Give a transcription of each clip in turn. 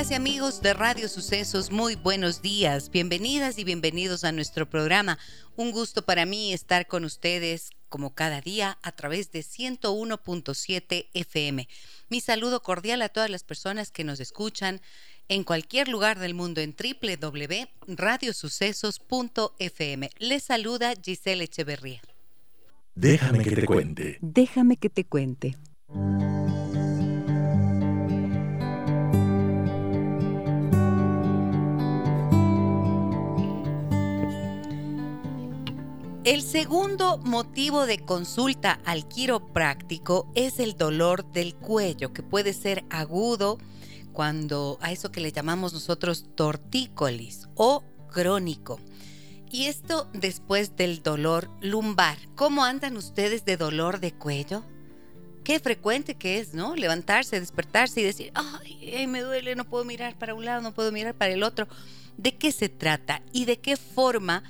Amigas y amigos de Radio Sucesos, muy buenos días. Bienvenidas y bienvenidos a nuestro programa. Un gusto para mí estar con ustedes como cada día a través de 101.7 FM. Mi saludo cordial a todas las personas que nos escuchan en cualquier lugar del mundo en www.radiosucesos.fm. Les saluda Giselle Echeverría. Déjame que te cuente. Déjame que te cuente. El segundo motivo de consulta al quiropráctico es el dolor del cuello, que puede ser agudo cuando a eso que le llamamos nosotros tortícolis o crónico. Y esto después del dolor lumbar. ¿Cómo andan ustedes de dolor de cuello? Qué frecuente que es, ¿no? Levantarse, despertarse y decir, ay, me duele, no puedo mirar para un lado, no puedo mirar para el otro. ¿De qué se trata y de qué forma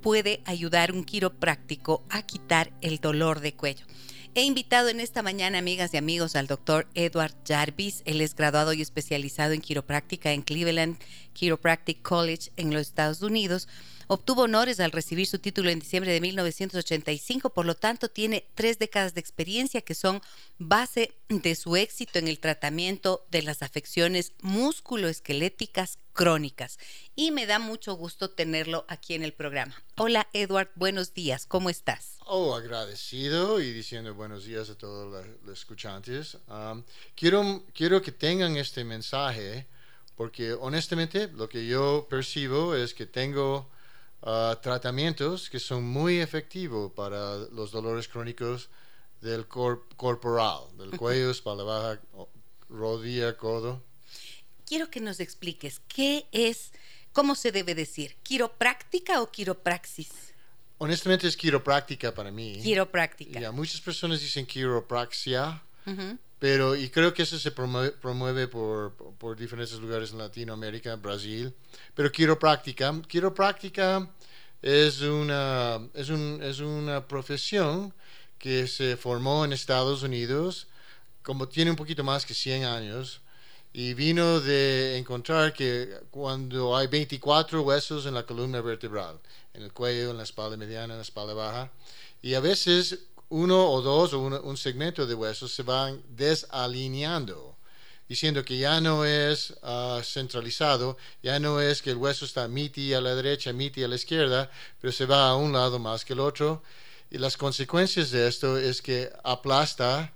puede ayudar un quiropráctico a quitar el dolor de cuello. He invitado en esta mañana, amigas y amigos, al doctor Edward Jarvis. Él es graduado y especializado en quiropráctica en Cleveland Chiropractic College en los Estados Unidos. Obtuvo honores al recibir su título en diciembre de 1985, por lo tanto tiene tres décadas de experiencia que son base de su éxito en el tratamiento de las afecciones musculoesqueléticas crónicas. Y me da mucho gusto tenerlo aquí en el programa. Hola Edward, buenos días, ¿cómo estás? Oh, agradecido y diciendo buenos días a todos los escuchantes. Um, quiero, quiero que tengan este mensaje porque honestamente lo que yo percibo es que tengo tratamientos que son muy efectivos para los dolores crónicos del corporal, del cuello, espalda baja, rodilla, codo. Quiero que nos expliques qué es, cómo se debe decir, quiropráctica o quiropraxis. Honestamente es quiropráctica para mí. Quiropráctica. Ya, muchas personas dicen quiropraxia, pero y creo que eso se promueve, por, por, diferentes lugares en Latinoamérica, Brasil. Pero quiropráctica, quiropráctica es una, es, un, es una profesión que se formó en Estados Unidos, como tiene un poquito más que 100 años, y vino de encontrar que cuando hay 24 huesos en la columna vertebral, en el cuello, en la espalda mediana, en la espalda baja, y a veces uno o dos o un segmento de huesos se van desalineando diciendo que ya no es ah, centralizado, ya no es que el hueso está miti a la derecha, miti a la izquierda, pero se va a un lado más que el otro. Y las consecuencias de esto es que aplasta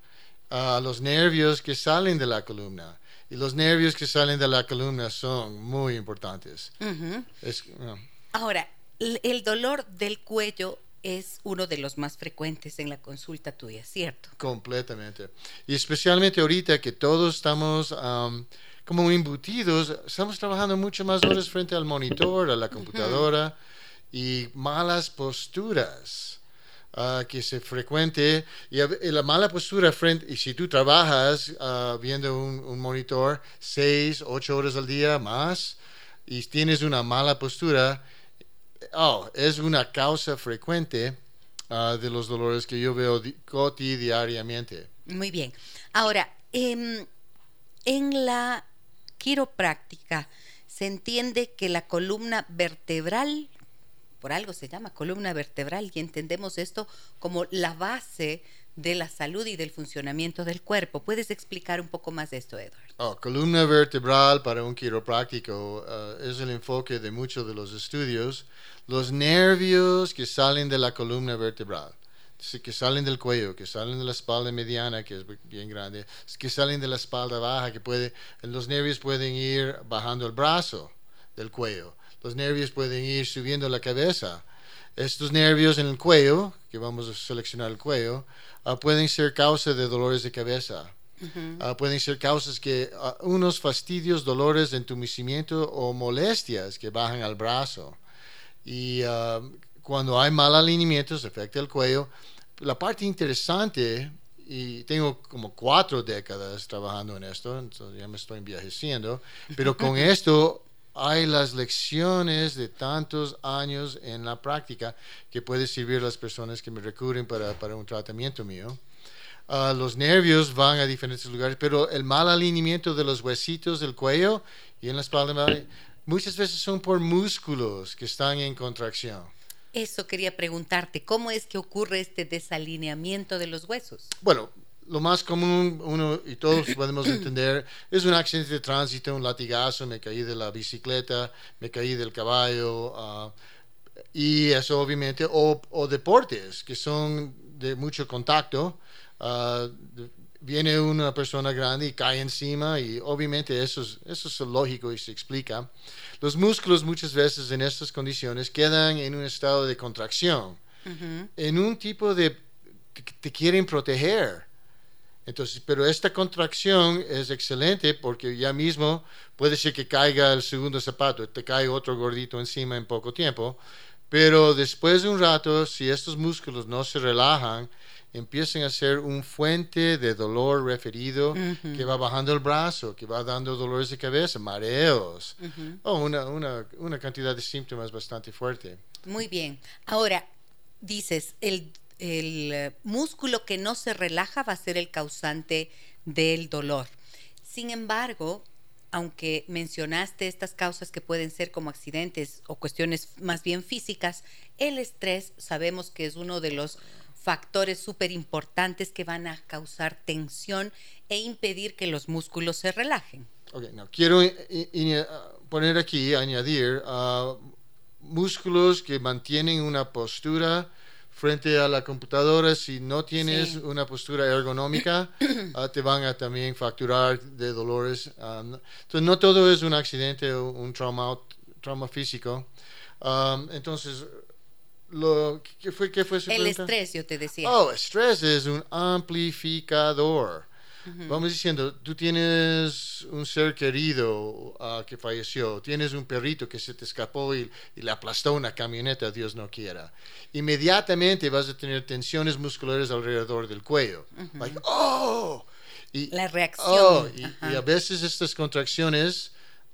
a los nervios que salen de la columna. Y los nervios que salen de la columna son muy importantes. Ah. Ahora, el dolor del cuello es uno de los más frecuentes en la consulta tuya, ¿cierto? Completamente. Y especialmente ahorita que todos estamos como embutidos, estamos trabajando mucho más horas frente al monitor, a la computadora, y malas posturas. Uh, que se frecuente y, la mala postura frente y si tú trabajas ah, viendo un, un, monitor seis ocho horas al día más y tienes una mala postura oh, es una causa frecuente ah, de los dolores que yo veo cotidianamente. Muy bien. Ahora, em, en la quiropráctica se entiende que la columna vertebral, por algo se llama columna vertebral, y entendemos esto como la base de la salud y del funcionamiento del cuerpo. ¿Puedes explicar un poco más de esto, Edward? Oh, columna vertebral para un quiropráctico ah, es el enfoque de muchos de los estudios. Los nervios que salen de la columna vertebral, que salen del cuello, que salen de la espalda mediana, que es bien grande, que salen de la espalda baja, que puede, los nervios pueden ir bajando el brazo del cuello. Los nervios pueden ir subiendo la cabeza. Estos nervios en el cuello, que vamos a seleccionar el cuello, Ah, pueden ser causa de dolores de cabeza. Ah, pueden ser causas que ah, unos fastidios, dolores, entumecimiento o molestias que bajan al brazo. Y cuando hay mal alineamiento, se afecta el cuello. La parte interesante, y tengo como cuatro décadas trabajando en esto, entonces ya me estoy envejeciendo, pero con esto hay las lecciones de tantos años en la práctica que puede servir a las personas que me recurren para, para un tratamiento mío. Ah, los nervios van a diferentes lugares, pero el mal alineamiento de los huesitos del cuello y en la espalda muchas veces son por músculos que están en contracción. Eso quería preguntarte, ¿cómo es que ocurre este desalineamiento de los huesos? Bueno, lo más común, uno y todos podemos entender, es un accidente de tránsito, un latigazo, me caí de la bicicleta, me caí del caballo, ah, y eso obviamente, o, deportes que son de mucho contacto, ah, viene una persona grande y cae encima y obviamente eso es, eso es lógico y se explica. Los músculos muchas veces en estas condiciones quedan en un estado de contracción, en un tipo de que te quieren proteger. Entonces, pero esta contracción es excelente porque ya mismo puede ser que caiga el segundo zapato, te cae otro gordito encima en poco tiempo, pero después de un rato, si estos músculos no se relajan, empiezan a ser un fuente de dolor referido que va bajando el brazo, que va dando dolores de cabeza, mareos, o una, una, una cantidad de síntomas bastante fuerte. Muy bien. Ahora, dices, el el eh, músculo que no se relaja va a ser el causante del dolor. Sin embargo, aunque mencionaste estas causas que pueden ser como accidentes o cuestiones más bien físicas, el estrés sabemos que es uno de los factores súper importantes que van a causar tensión e impedir que los músculos se relajen. quiero poner aquí, añadir, uh, músculos que mantienen una postura frente a la computadora, si no tienes una postura ergonómica, ah, te van a también facturar de dolores. Ah, entonces, no todo es un accidente o un trauma, trauma físico. Ah, entonces, lo, ¿qué, fue, ¿qué fue su El estrés, yo te decía. Oh, estrés es un amplificador. Vamos diciendo, tú tienes un ser querido ah, que falleció, tienes un perrito que se te escapó y, le aplastó una camioneta, Dios no quiera. Inmediatamente vas a tener tensiones musculares alrededor del cuello. oh! Y, La reacción. Oh, y, a veces estas contracciones,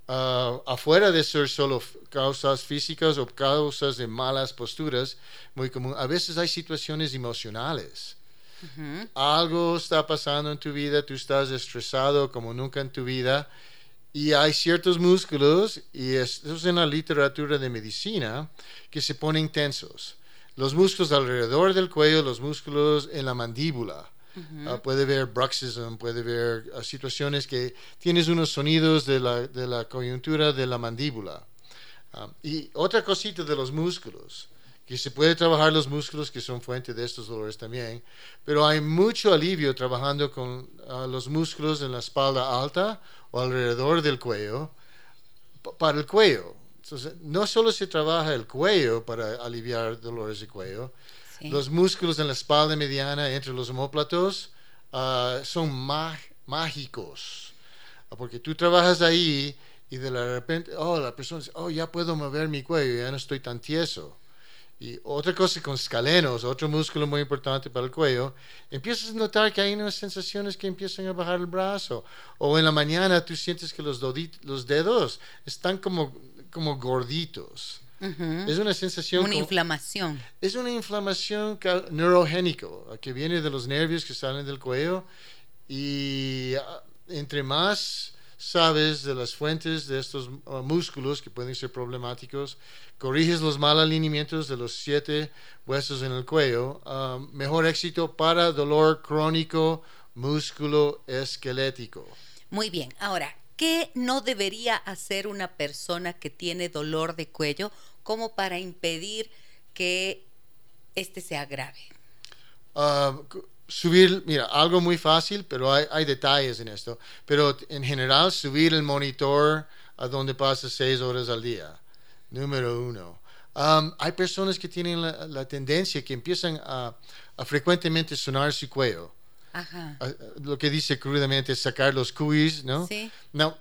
ah, afuera de ser solo causas físicas o causas de malas posturas, muy común, a veces hay situaciones emocionales algo está pasando en tu vida, tú estás estresado como nunca en tu vida y hay ciertos músculos, y esto es en la literatura de medicina, que se ponen tensos. Los músculos alrededor del cuello, los músculos en la mandíbula. Ah, puede ver bruxism, puede ver ah, situaciones que tienes unos sonidos de la, de la coyuntura de la mandíbula. Ah, y otra cosita de los músculos que se puede trabajar los músculos que son fuente de estos dolores también, pero hay mucho alivio trabajando con ah, los músculos en la espalda alta o alrededor del cuello para el cuello. Entonces, no solo se trabaja el cuello para aliviar dolores de cuello, los músculos en la espalda mediana entre los homóplatos ah, son mágicos, porque tú trabajas ahí y de repente, oh, la persona dice, oh, ya puedo mover mi cuello, ya no estoy tan tieso y otra cosa con escalenos, otro músculo muy importante para el cuello, empiezas a notar que hay unas sensaciones que empiezan a bajar el brazo. O en la mañana tú sientes que los, los dedos están como, como gorditos. Es una sensación. Una inflamación. Es una inflamación neurogénica que viene de los nervios que salen del cuello. Y ah, entre más sabes de las fuentes de estos ah, músculos que pueden ser problemáticos, corriges los mal alineamientos de los siete huesos en el cuello, ah, mejor éxito para dolor crónico músculo esquelético. Muy bien, ahora, ¿qué no debería hacer una persona que tiene dolor de cuello como para impedir que este se agrave? Uh, subir, mira, algo muy fácil, pero hay, detalles en esto. Pero en general, subir el monitor a donde pasa seis horas al día. Número uno. Um, hay personas que tienen la, tendencia que empiezan a, frecuentemente sonar su cuello. Ajá. lo que dice crudamente es sacar los cuis, ¿no? Sí. No,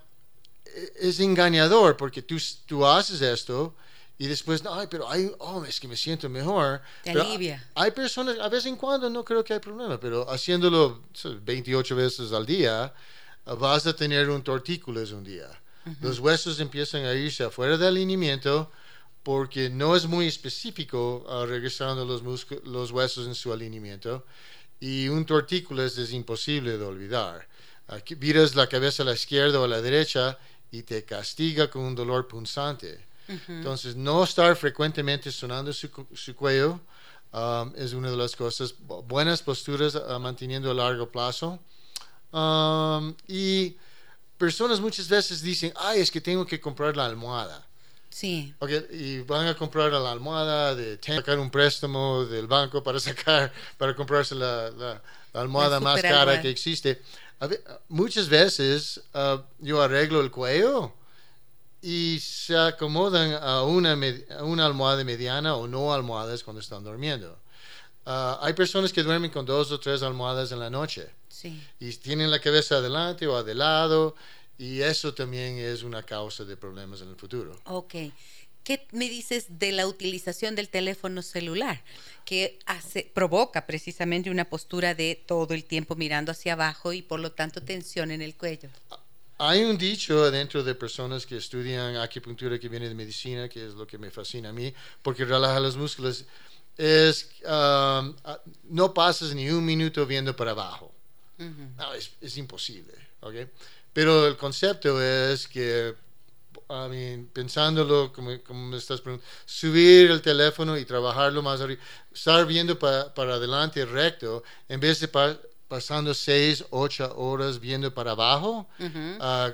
e, es engañador porque tú, tú haces esto y después, no, ay, pero hay, oh, es que me siento mejor. Te Pero alivia. Hay personas, a vez en cuando no creo que hay problema, pero haciéndolo 28 veces al día, vas a tener un tortícolis un día. Los huesos empiezan a irse afuera del alineamiento porque no es muy específico uh, regresando los, los huesos en su alineamiento y un tortícolis es imposible de olvidar. Aquí viras la cabeza a la izquierda o a la derecha y te castiga con un dolor punzante. Entonces, no estar frecuentemente sonando su, su cuello um, es una de las cosas. Buenas posturas uh, manteniendo a largo plazo. Um, y personas muchas veces dicen, ay, es que tengo que comprar la almohada. Sí. Okay, y van a comprar la almohada, de sacar un préstamo del banco para sacar, para comprarse la, la, almohada más cara que existe. muchas veces uh, yo arreglo el cuello y se acomodan a una, a una almohada mediana o no almohadas cuando están durmiendo. Uh, hay personas que duermen con dos o tres almohadas en la noche. Sí. Y tienen la cabeza adelante o de lado. Y eso también es una causa de problemas en el futuro. Ok. ¿Qué me dices de la utilización del teléfono celular? Que hace, provoca precisamente una postura de todo el tiempo mirando hacia abajo y por lo tanto tensión en el cuello. Hay un dicho dentro de personas que estudian acupuntura que viene de medicina, que es lo que me fascina a mí, porque relaja los músculos es um, no pasas ni un minuto viendo para abajo. no, es, es, imposible. ¿okay? Pero el concepto es que, I mean, pensándolo como, como me estás preguntando, subir el teléfono y trabajarlo más arriba, estar viendo para adelante recto, en vez de pasando seis, ocho horas viendo para abajo, ah,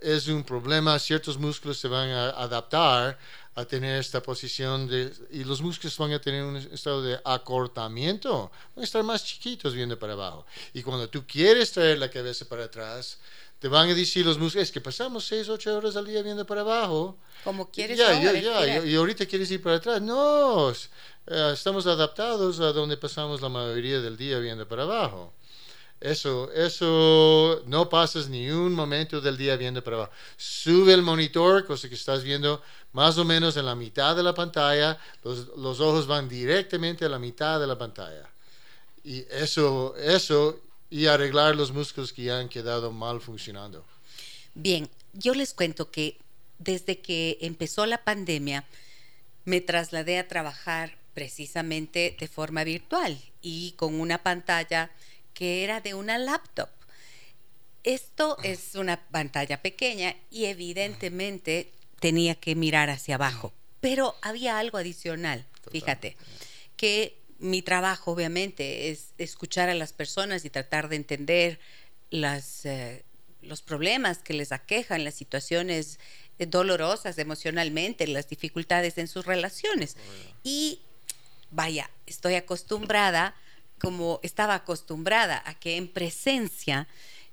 es un problema. Ciertos músculos se van a adaptar a tener esta posición de, y los músculos van a tener un estado de acortamiento, van a estar más chiquitos viendo para abajo. Y cuando tú quieres traer la cabeza para atrás, te van a decir los músculos, es que pasamos 6, 8 horas al día viendo para abajo. Como quieres ya, ya, ya, y, ahorita quieres ir para atrás. No, eh, estamos adaptados a donde pasamos la mayoría del día viendo para abajo. Eso, eso, no pasas ni un momento del día viendo para abajo. Sube el monitor, cosa que estás viendo más o menos en la mitad de la pantalla. Los, los ojos van directamente a la mitad de la pantalla. Y eso, eso, y arreglar los músculos que ya han quedado mal funcionando. Bien, yo les cuento que desde que empezó la pandemia, me trasladé a trabajar precisamente de forma virtual y con una pantalla que era de una laptop. Esto es una pantalla pequeña y evidentemente tenía que mirar hacia abajo, pero había algo adicional, fíjate, que mi trabajo obviamente es escuchar a las personas y tratar de entender las, eh, los problemas que les aquejan, las situaciones eh, dolorosas emocionalmente, las dificultades en sus relaciones. Y vaya, estoy acostumbrada como estaba acostumbrada a que en presencia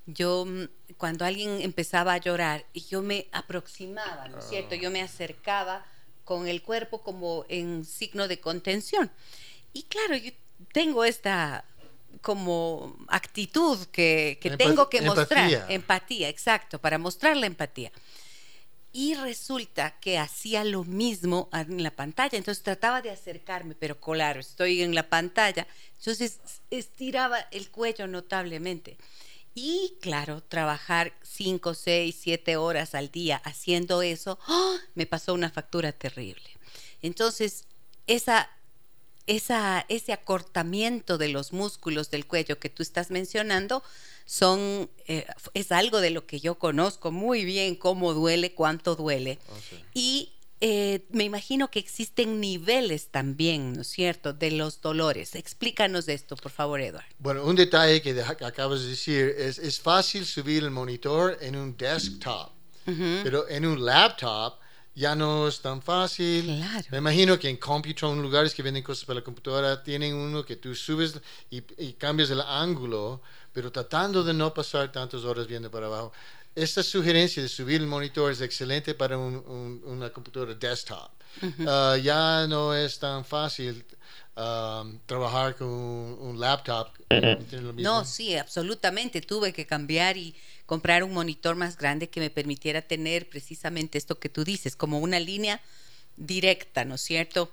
yo mm, cuando alguien empezaba a llorar y yo me aproximaba, ¿no es cierto? Yo me acercaba con el cuerpo como en signo de contención. Y claro, yo tengo esta como actitud que, tengo que mostrar, empatía, exacto, para mostrar la empatía. Y resulta que hacía lo mismo en la pantalla, entonces trataba de acercarme, pero claro, estoy en la pantalla, entonces estiraba el cuello notablemente. Y claro, trabajar 5, 6, 7 horas al día haciendo eso, ¡ah! me pasó una factura terrible. Entonces, esa, esa, ese acortamiento de los músculos del cuello que tú estás mencionando, son, eh, es algo de lo que yo conozco muy bien, cómo duele, cuánto duele. Ah, y eh, me imagino que existen niveles también, ¿no es cierto?, de los dolores. Explícanos esto, por favor, Eduardo. Bueno, un detalle que, acabas de decir es, es fácil subir el monitor en un desktop, pero en un laptop ya no es tan fácil. Claro. Me imagino que en Computron, lugares que venden cosas para la computadora, tienen uno que tú subes y, y cambias el ángulo pero tratando de no pasar tantas horas viendo para abajo. Esta sugerencia de subir el monitor es excelente para una computadora desktop. Ah, ya no es tan fácil um, trabajar con un, laptop. No, sí, absolutamente. Tuve que cambiar y comprar un monitor más grande que me permitiera tener precisamente esto que tú dices, como una línea directa, ¿no es cierto?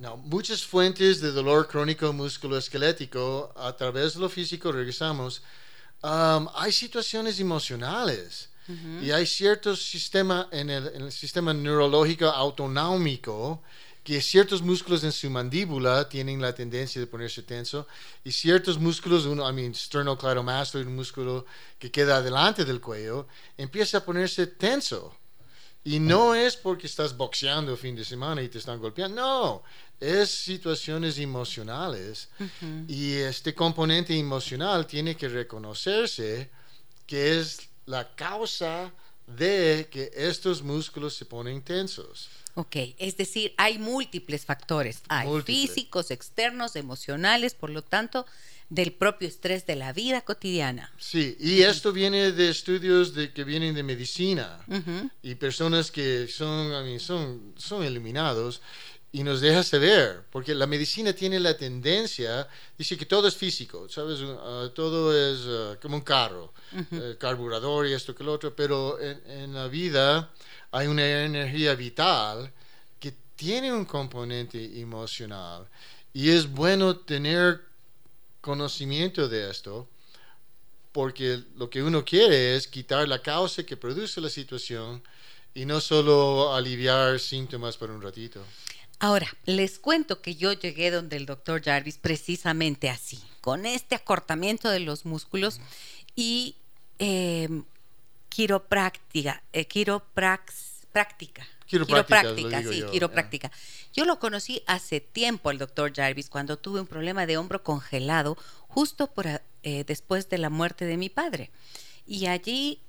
no. Muchas fuentes de dolor crónico musculoesquelético, a través de lo físico, regresamos, um, hay situaciones emocionales. Y hay en el, en el sistema neurológico autonómico que ciertos músculos en su mandíbula tienen la tendencia de ponerse tenso y ciertos músculos, uno, I mean, sternocleidomastoid, un músculo que queda delante del cuello, empieza a ponerse tenso. Y no es porque estás boxeando fin de semana y te están golpeando, no, es situaciones emocionales y este componente emocional tiene que reconocerse que es la causa de que estos músculos se ponen tensos. Ok, es decir, hay múltiples factores. Hay físicos, externos, emocionales, por lo tanto, del propio estrés de la vida cotidiana. Sí, y esto viene de estudios de, que vienen de medicina y personas que son, son, son eliminados y nos deja saber, porque la medicina tiene la tendencia, dice que todo es físico, ¿sabes? Uh, todo es uh, como un carro, uh carburador y esto que lo otro, pero en, en la vida hay una energía vital que tiene un componente emocional y es bueno tener conocimiento de esto porque lo que uno quiere es quitar la causa que produce la situación y no solo aliviar síntomas por un ratito. Ahora, les cuento que yo llegué donde el doctor Jarvis precisamente así, con este acortamiento de los músculos y eh, quiropráctica, eh, quiropráctica. Quiropráctica, sí, yo, quiropráctica. Yo lo conocí hace tiempo el doctor Jarvis cuando tuve un problema de hombro congelado justo por, eh, después de la muerte de mi padre. Y allí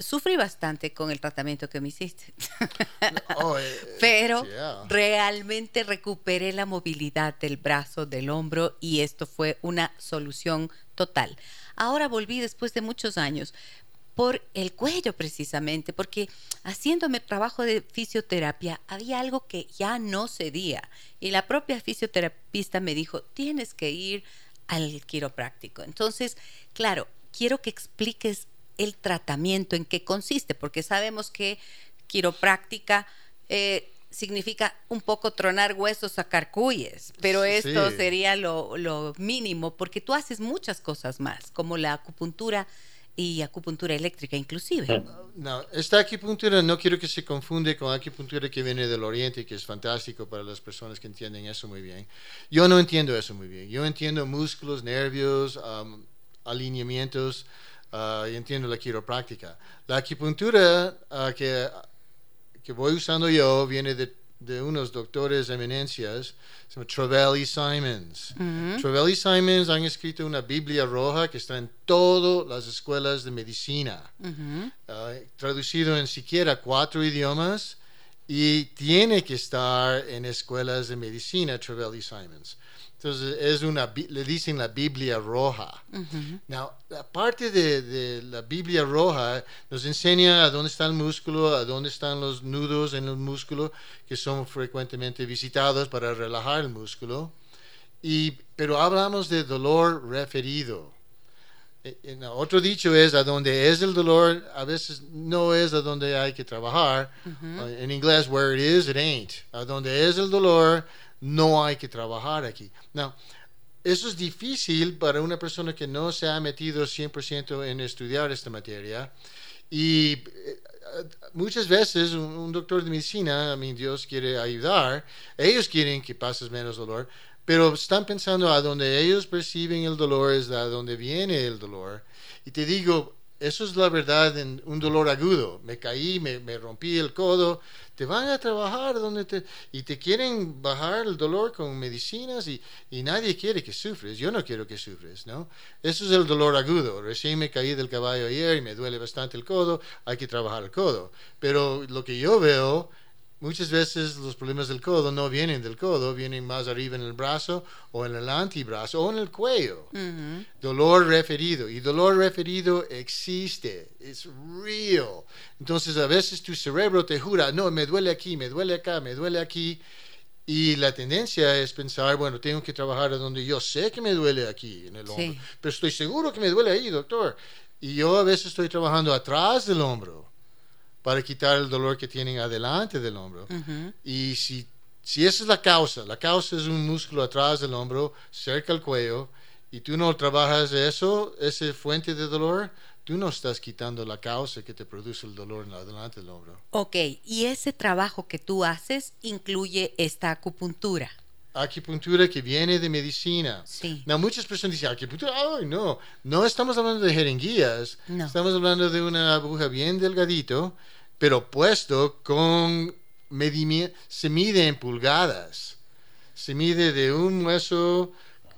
sufrí bastante con el tratamiento que me hiciste. Oh, eh, Pero realmente recuperé la movilidad del brazo, del hombro y esto fue una solución total. Ahora volví después de muchos años, por el cuello precisamente, porque haciéndome trabajo de fisioterapia había algo que ya no cedía y la propia fisioterapista me dijo, tienes que ir al quiropráctico. Entonces, claro, quiero que expliques el tratamiento, en qué consiste, porque sabemos que quiropráctica eh, significa un poco tronar huesos, sacar cuyes, pero esto sería lo, lo mínimo, porque tú haces muchas cosas más, como la acupuntura y acupuntura eléctrica inclusive. No, esta acupuntura no quiero que se confunde con acupuntura que viene del oriente, que es fantástico para las personas que entienden eso muy bien. Yo no entiendo eso muy bien. Yo entiendo músculos, nervios, alineamientos uh, y entiendo la quiropráctica. La acupuntura uh, que, que voy usando yo viene de de unos doctores eminencias, se llama Simons. Uh y Simons han escrito una Biblia roja que está en todas las escuelas de medicina, ah, traducido en siquiera cuatro idiomas y tiene que estar en escuelas de medicina, Travell y Simons. Entonces, es una, le dicen la Biblia roja. Now, aparte de, de, la Biblia roja, nos enseña a dónde está el músculo, a dónde están los nudos en el músculo, que son frecuentemente visitados para relajar el músculo. Y, pero hablamos de dolor referido. E, otro dicho es, a donde es el dolor, a veces no es a donde hay que trabajar. En inglés, where it is, it ain't. A donde es el dolor, no hay que trabajar aquí. No, eso es difícil para una persona que no se ha metido 100% en estudiar esta materia. Y eh, muchas veces un, doctor de medicina, a mí Dios quiere ayudar, ellos quieren que pases menos dolor, pero están pensando a donde ellos perciben el dolor es a donde viene el dolor. Y te digo, eso es la verdad en un dolor agudo. Me caí, me, me rompí el codo, te van a trabajar donde te, y te quieren bajar el dolor con medicinas y, y, nadie quiere que sufres. Yo no quiero que sufres, ¿no? Eso es el dolor agudo. Recién me caí del caballo ayer y me duele bastante el codo, hay que trabajar el codo. Pero lo que yo veo Muchas veces los problemas del codo no vienen del codo, vienen más arriba en el brazo o en el antebrazo o en el cuello. Dolor referido. Y dolor referido existe, es real. Entonces a veces tu cerebro te jura, no, me duele aquí, me duele acá, me duele aquí. Y la tendencia es pensar, bueno, tengo que trabajar donde yo sé que me duele aquí, en el hombro, pero estoy seguro que me duele ahí, doctor. Y yo a veces estoy trabajando atrás del hombro para quitar el dolor que tienen adelante del hombro. Y si, si esa es la causa, la causa es un músculo atrás del hombro, cerca del cuello, y tú no trabajas eso, esa fuente de dolor, tú no estás quitando la causa que te produce el dolor en adelante del hombro. Ok, y ese trabajo que tú haces incluye esta acupuntura. Acupuntura que viene de medicina. Sí. No, muchas personas dicen acupuntura, ay no, no estamos hablando de jeringuillas, No. estamos hablando de una aguja bien delgadito, pero puesto con se mide en pulgadas, se mide de un hueso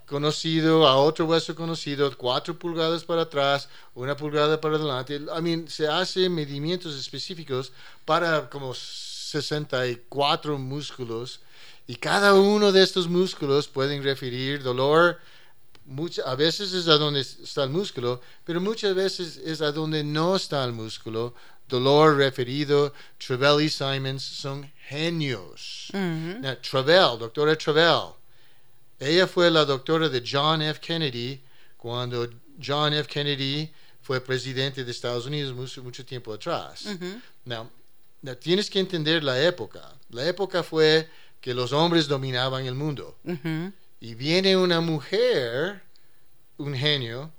conocido a otro hueso conocido, cuatro pulgadas para atrás, una pulgada para adelante. I mean, se hace medimientos específicos para como 64 músculos y cada uno de estos músculos pueden referir dolor. Mucha- a veces es a donde está el músculo, pero muchas veces es a donde no está el músculo. Dolor referido, Travell y Simons son genios. Ujú. Now, Travell, doctora Travell, ella fue la doctora de John F. Kennedy cuando John F. Kennedy fue presidente de Estados Unidos mucho, mucho tiempo atrás. Ujú. Now, now, tienes que entender la época. La época fue que los hombres dominaban el mundo. Ujú. Y viene una mujer, un genio,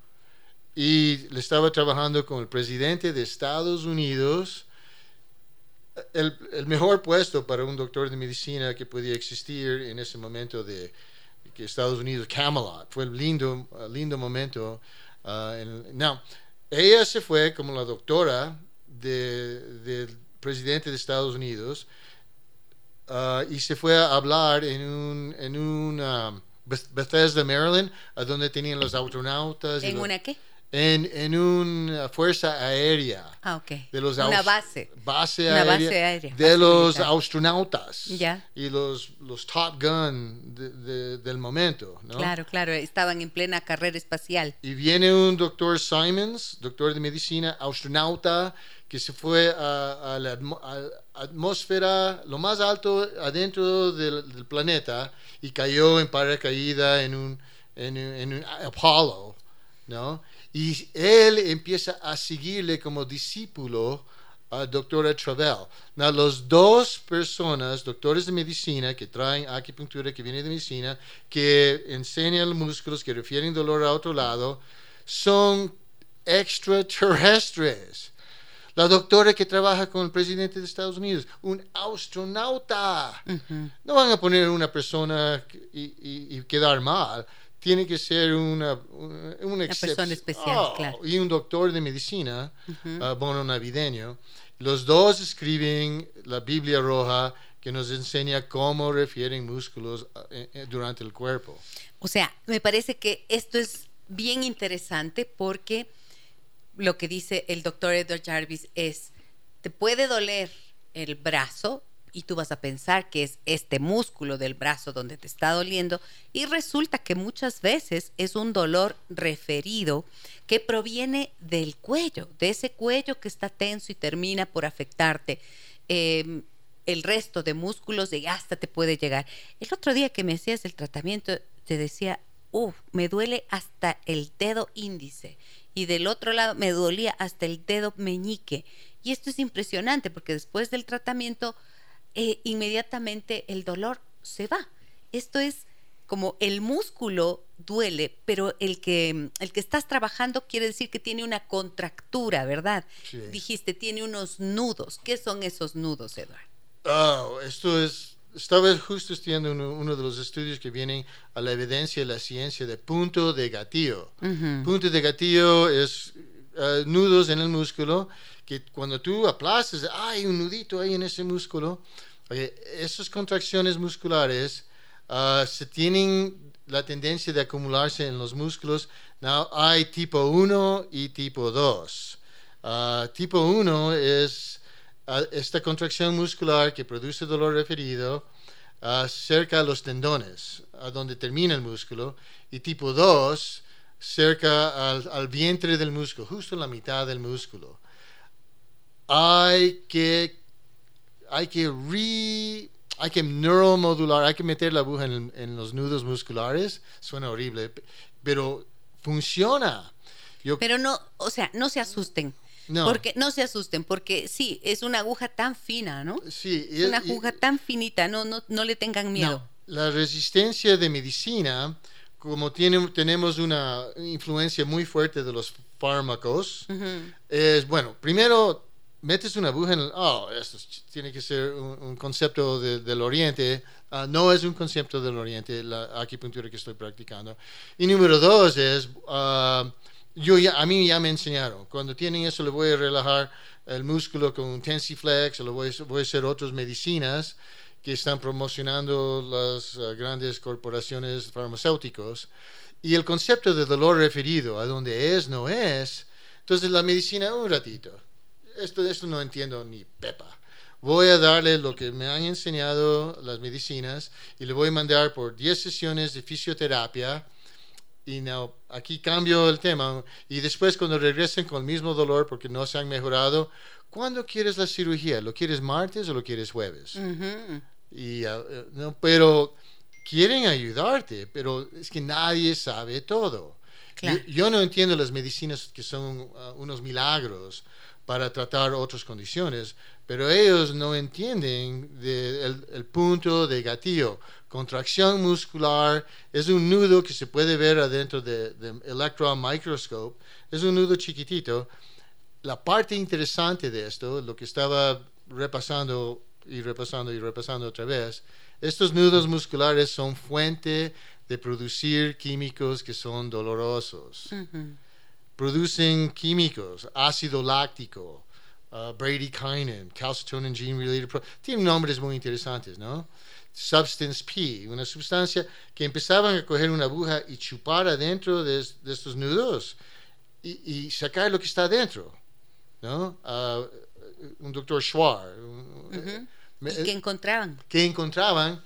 y le estaba trabajando con el presidente de Estados Unidos. El, el mejor puesto para un doctor de medicina que podía existir en ese momento de que Estados Unidos, Camelot, fue un lindo, lindo momento. uh, ella se fue como la doctora de- del presidente de Estados Unidos uh, y se fue a hablar en un, en un um, Bethesda, Maryland, a donde tenían los astronautas. y ¿En los- una qué? en, en una fuerza aérea. Ah, ok. De los una base. base Una aérea, base aérea, de base los militar. astronautas Ya. y los, los Top Gun de- de- del momento. ¿no? Claro, claro. Estaban en plena carrera espacial. Y viene un doctor Simons, doctor de medicina, astronauta, que se fue a, a la a- atmósfera, lo más alto adentro del, del planeta, y cayó en paracaída en un, en en un Apollo, ¿no? Y él empieza a seguirle como discípulo a doctora Travell. Now, los dos personas, doctores de medicina, que traen acupuntura, que viene de medicina, que enseñan músculos, que refieren dolor a otro lado, son extraterrestres. La doctora que trabaja con el presidente de Estados Unidos, un astronauta. Ujú. No van a poner una persona y, y- y quedar mal. Tiene que ser una, una, una persona especial, Oh, claro. Y un doctor de medicina, ah, bono navideño. Los dos escriben la Biblia roja que nos enseña cómo refieren músculos ah, eh, eh, durante el cuerpo. O sea, me parece que esto es bien interesante porque lo que dice el doctor Edward Jarvis es, te puede doler el brazo y tú vas a pensar que es este músculo del brazo donde te está doliendo y resulta que muchas veces es un dolor referido que proviene del cuello, de ese cuello que está tenso y termina por afectarte. Eh, el resto de músculos y hasta te puede llegar. El otro día que me hacías el tratamiento, te decía, uff, me duele hasta el dedo índice. Y del otro lado me dolía hasta el dedo meñique. Y esto es impresionante porque después del tratamiento, eh, inmediatamente el dolor se va. Esto es como el músculo duele, pero el que, el que estás trabajando quiere decir que tiene una contractura, ¿verdad? Sí. Dijiste, tiene unos nudos. ¿Qué son esos nudos, Eduardo? Oh, esto es. Estaba justo estudiando uno, uno de los estudios que vienen a la evidencia de la ciencia de punto de gatillo. Ujú. Punto de gatillo es eh, nudos en el músculo que cuando tú aplastas, hay un nudito ahí en ese músculo. Oye, esas contracciones musculares ah, se tienen la tendencia de acumularse en los músculos. Now, hay tipo 1 y tipo 2. Ah, tipo 1 es esta contracción muscular que produce dolor referido ah, cerca a los tendones, a donde termina el músculo. Y tipo 2 cerca al, vientre del músculo, justo en la mitad del músculo. Hay que, hay que re, hay que neuromodular, hay que meter la aguja en, los nudos musculares. Suena horrible, pe- pero funciona. Pero no, o sea, no se asusten. No. Porque no se asusten, porque sí, es una aguja tan fina, ¿no? Sí, Es una aguja tan finita, no, no, no le tengan miedo. No, la resistencia de medicina, como tiene, tenemos una influencia muy fuerte de los fármacos, Ujú. es, bueno, primero metes una aguja en el, oh, esto es- tiene que ser un, un concepto de- del oriente, Ah, no es un concepto del oriente, la acupuntura que estoy practicando. Y número dos es, ah, yo a mí ya me enseñaron, cuando tienen eso le voy a relajar el músculo con un Tensiflex, o le voy, a- hacer otras medicinas que están promocionando las ah, grandes corporaciones farmacéuticos. Y el concepto de dolor referido a donde es, no es, entonces la medicina, un ratito, esto, esto no entiendo ni pepa. Voy a darle lo que me han enseñado las medicinas y le voy a mandar por 10 sesiones de fisioterapia. Y no, aquí cambio el tema. Y después cuando regresen con el mismo dolor porque no se han mejorado, ¿cuándo quieres la cirugía? ¿Lo quieres martes o lo quieres jueves? Y, eh, no, pero quieren ayudarte, pero es que nadie sabe todo. Claro. Yo, yo no entiendo las medicinas que son ah, unos milagros para tratar otras condiciones, pero ellos no entienden de- el, el punto de gatillo. Contracción muscular es un nudo que se puede ver adentro de, de electron microscope. Es un nudo chiquitito. La parte interesante de esto, lo que estaba repasando y repasando y repasando otra vez, estos nudos musculares son fuente de producir químicos que son dolorosos. Producen químicos, ácido láctico, uh, bradykinin, calcitonin gene related tienen nombres muy interesantes, ¿no? Substance P, una sustancia que empezaban a coger una aguja y chupar adentro de, de estos nudos y, y sacar lo que está adentro, ¿no? Uh, un doctor Schwar, un- Ujú. me- ¿Y qué encontraban? que encontraban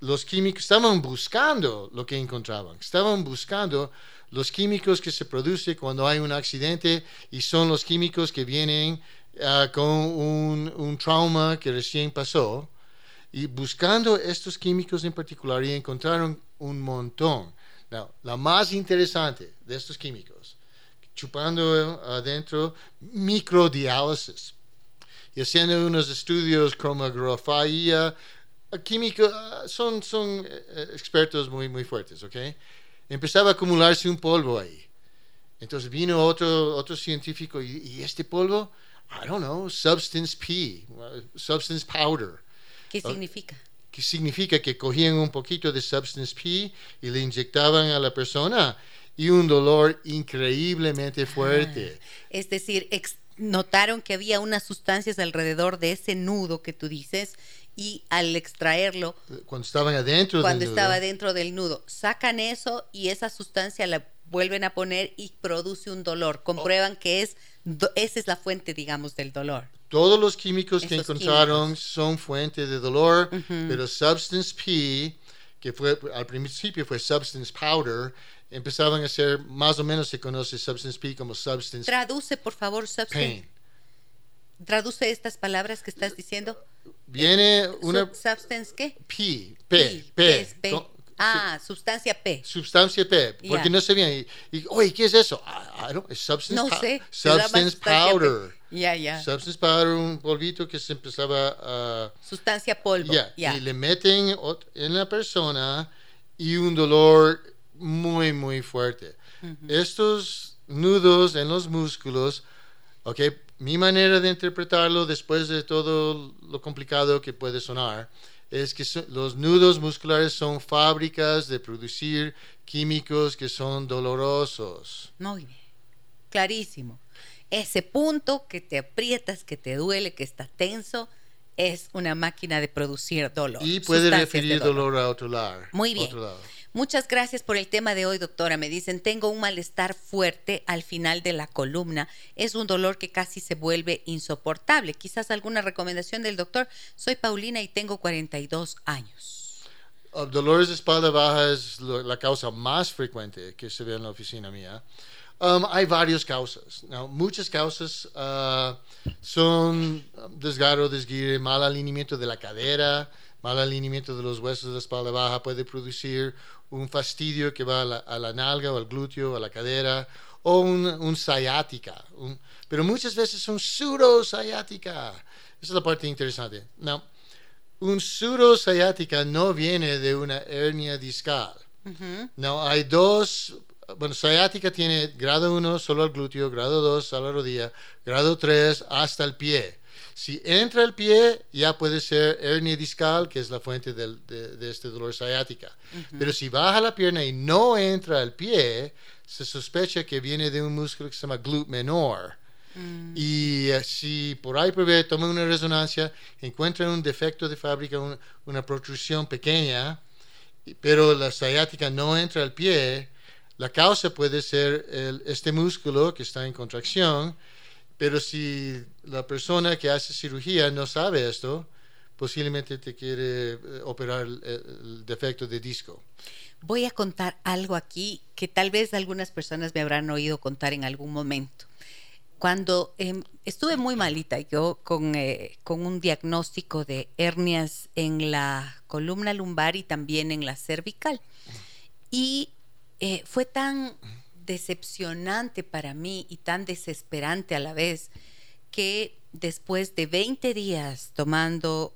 los químicos, estaban buscando lo que encontraban, estaban buscando los químicos que se producen cuando hay un accidente y son los químicos que vienen ah, con un, trauma que recién pasó y buscando estos químicos en particular y encontraron un montón. Now, la más interesante de estos químicos, chupando adentro microdiálisis y haciendo unos estudios cromografía química son, son eh, expertos muy, muy fuertes, ¿ok? Empezaba a acumularse un polvo ahí. Entonces vino otro, otro científico y, y este polvo, I don't know, substance P, substance powder. ¿Qué significa? que significa que cogían un poquito de substance P y le inyectaban a la persona y un dolor increíblemente fuerte. Es decir, notaron que había unas sustancias alrededor de ese nudo que tú dices y al extraerlo, Cuando estaban adentro cuando del nudo, estaba dentro del nudo, sacan eso y esa sustancia la vuelven a poner y produce un dolor. Comprueban que es do- esa es la fuente, digamos, del dolor. todos los químicos que encontraron son fuente de dolor, pero substance P, que fue al principio fue substance powder, empezaban a ser más o menos se conoce substance P como substance Traduce, por favor, substance. pain. Traduce estas palabras que estás diciendo. Viene una Sub- substance qué? P, P. P, ¿Qué P, es P? Ah, sustancia P. sustancia P, porque no sabían. Y, y, oye, ¿qué es eso? I, I don't, es substance, No sé. se substance powder. Ya, ya. Substance powder, un polvito que se empezaba a... Sustancia polvo. ya. Y le meten en la persona y un dolor muy, muy fuerte. Estos nudos en los músculos, ok, mi manera de interpretarlo después de todo lo complicado que puede sonar, es que so- los nudos musculares son fábricas de producir químicos que son dolorosos. Muy bien. Clarísimo. Ese punto que te aprietas, que te duele, que está tenso, es una máquina de producir dolor. Y puede referir dolor a otro lado. Muy bien. otro lado. Muchas gracias por el tema de hoy, doctora. Me dicen, tengo un malestar fuerte al final de la columna. Es un dolor que casi se vuelve insoportable. Quizás alguna recomendación del doctor. Soy Paulina y tengo 42 años. Uh, dolores de espalda baja es la causa más frecuente que se ve en la oficina mía. Um, hay varias causas. Muchas causas uh, son desgarro, desguire, mal alineamiento de la cadera, mal alineamiento de los huesos de la espalda baja puede producir un fastidio que va a la, a la nalga o al glúteo, a la cadera, o un, un sciática, pero muchas veces un pseudo sciática. Esa es la parte interesante. No, un pseudo sciática no viene de una hernia discal. No, hay dos bueno, sciática tiene grado 1 solo al glúteo, grado 2 a la rodilla, grado 3 hasta el pie. Si entra el pie, ya puede ser hernia discal, que es la fuente de, este dolor sciática. Pero si baja la pierna y no entra el pie, se sospecha que viene de un músculo que se llama glúteo menor. Mm. Y eh, si por ahí por toman una resonancia, encuentran un defecto de fábrica, una protrusión pequeña, pero la sciática no entra al pie, la causa puede ser este músculo que está en contracción, pero si la persona que hace cirugía no sabe esto, posiblemente te quiere eh, operar el, defecto de disco. Voy a contar algo aquí que tal vez algunas personas me habrán oído contar en algún momento. Cuando em, estuve muy malita, yo con, eh, con un diagnóstico de hernias en la columna lumbar y también en la cervical. Y eh, fue tan decepcionante para mí y tan desesperante a la vez que después de 20 días tomando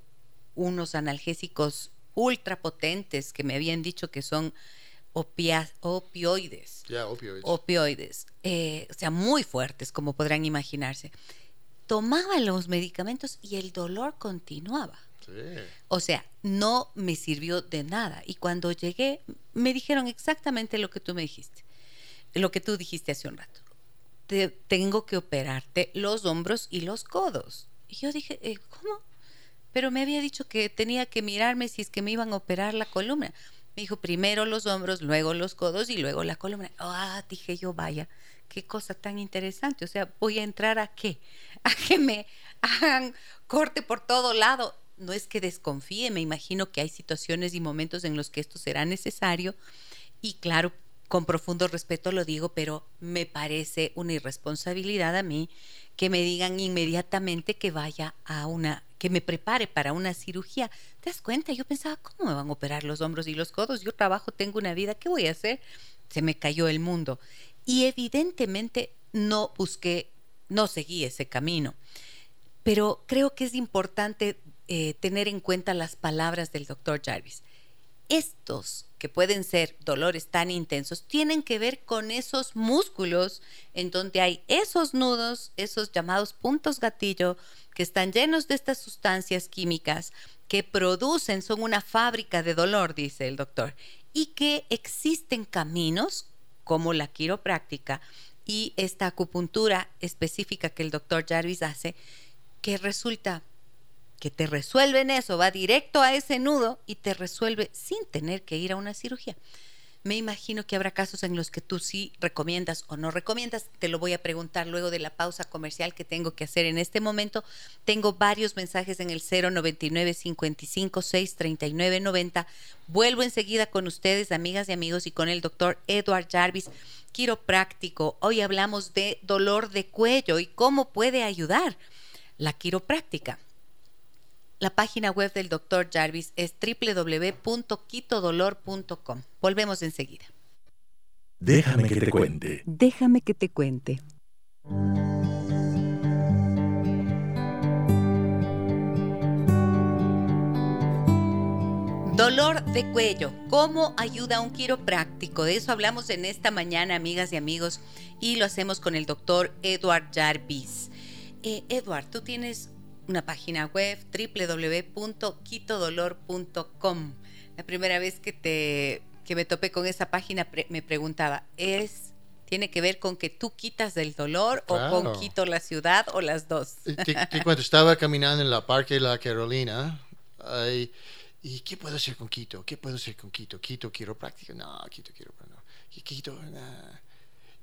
unos analgésicos ultra potentes que me habían dicho que son opioides. opioides. Eh, o sea, muy fuertes, como podrán imaginarse. Tomaba los medicamentos y el dolor continuaba. O sea, no me sirvió de nada. Y cuando llegué, me dijeron exactamente lo que tú me dijiste, lo que tú dijiste hace un rato. tengo que operarte los hombros y los codos. Y yo dije, eh, ¿cómo? Pero me había dicho que tenía que mirarme si es que me iban a operar la columna. Me dijo primero los hombros, luego los codos y luego la columna. Ah, dije yo, vaya, qué cosa tan interesante. O sea, voy a entrar a qué? A que me hagan corte por todo lado no es que desconfíe, me imagino que hay situaciones y momentos en los que esto será necesario y claro, con profundo respeto lo digo, pero me parece una irresponsabilidad a mí que me digan inmediatamente que vaya a una, que me prepare para una cirugía. ¿Te das cuenta? Yo pensaba, ¿cómo me van a operar los hombros y los codos? Yo trabajo, tengo una vida, ¿qué voy a hacer? Se me cayó el mundo. Y evidentemente no busqué, no seguí ese camino. Pero creo que es importante eh, tener en cuenta las palabras del doctor Jarvis. Estos, que pueden ser dolores tan intensos, tienen que ver con esos músculos en donde hay esos nudos, esos llamados puntos gatillo, que están llenos de estas sustancias químicas que producen, son una fábrica de dolor, dice el doctor, y que existen caminos como la quiropráctica y esta acupuntura específica que el doctor Jarvis hace, que resulta que te resuelven eso, va directo a ese nudo y te resuelve sin tener que ir a una cirugía. Me imagino que habrá casos en los que tú sí recomiendas o no recomiendas. Te lo voy a preguntar luego de la pausa comercial que tengo que hacer en este momento. Tengo varios mensajes en el 099 55 6 39 90. Vuelvo enseguida con ustedes, amigas y amigos, y con el doctor Edward Jarvis, quiropráctico. Hoy hablamos de dolor de cuello y cómo puede ayudar la quiropráctica. La página web del Dr. Jarvis es www.quitodolor.com. Volvemos enseguida. Déjame que te cuente. Déjame que te cuente. Dolor de cuello, ¿cómo ayuda un quiropráctico? De eso hablamos en esta mañana, amigas y amigos, y lo hacemos con el doctor Edward Jarvis. Eh, Edward, tú tienes una página web www.quitodolor.com. La primera vez que te que me topé con esa página me preguntaba, ¿es tiene que ver con que tú quitas del dolor o con quito la ciudad o las dos? cuando estaba caminando en la Parque de la Carolina, ¿y qué puedo hacer con Quito? ¿Qué puedo hacer con Quito? Quito quiropráctico. No, Quito quiropráctico. No. Quito,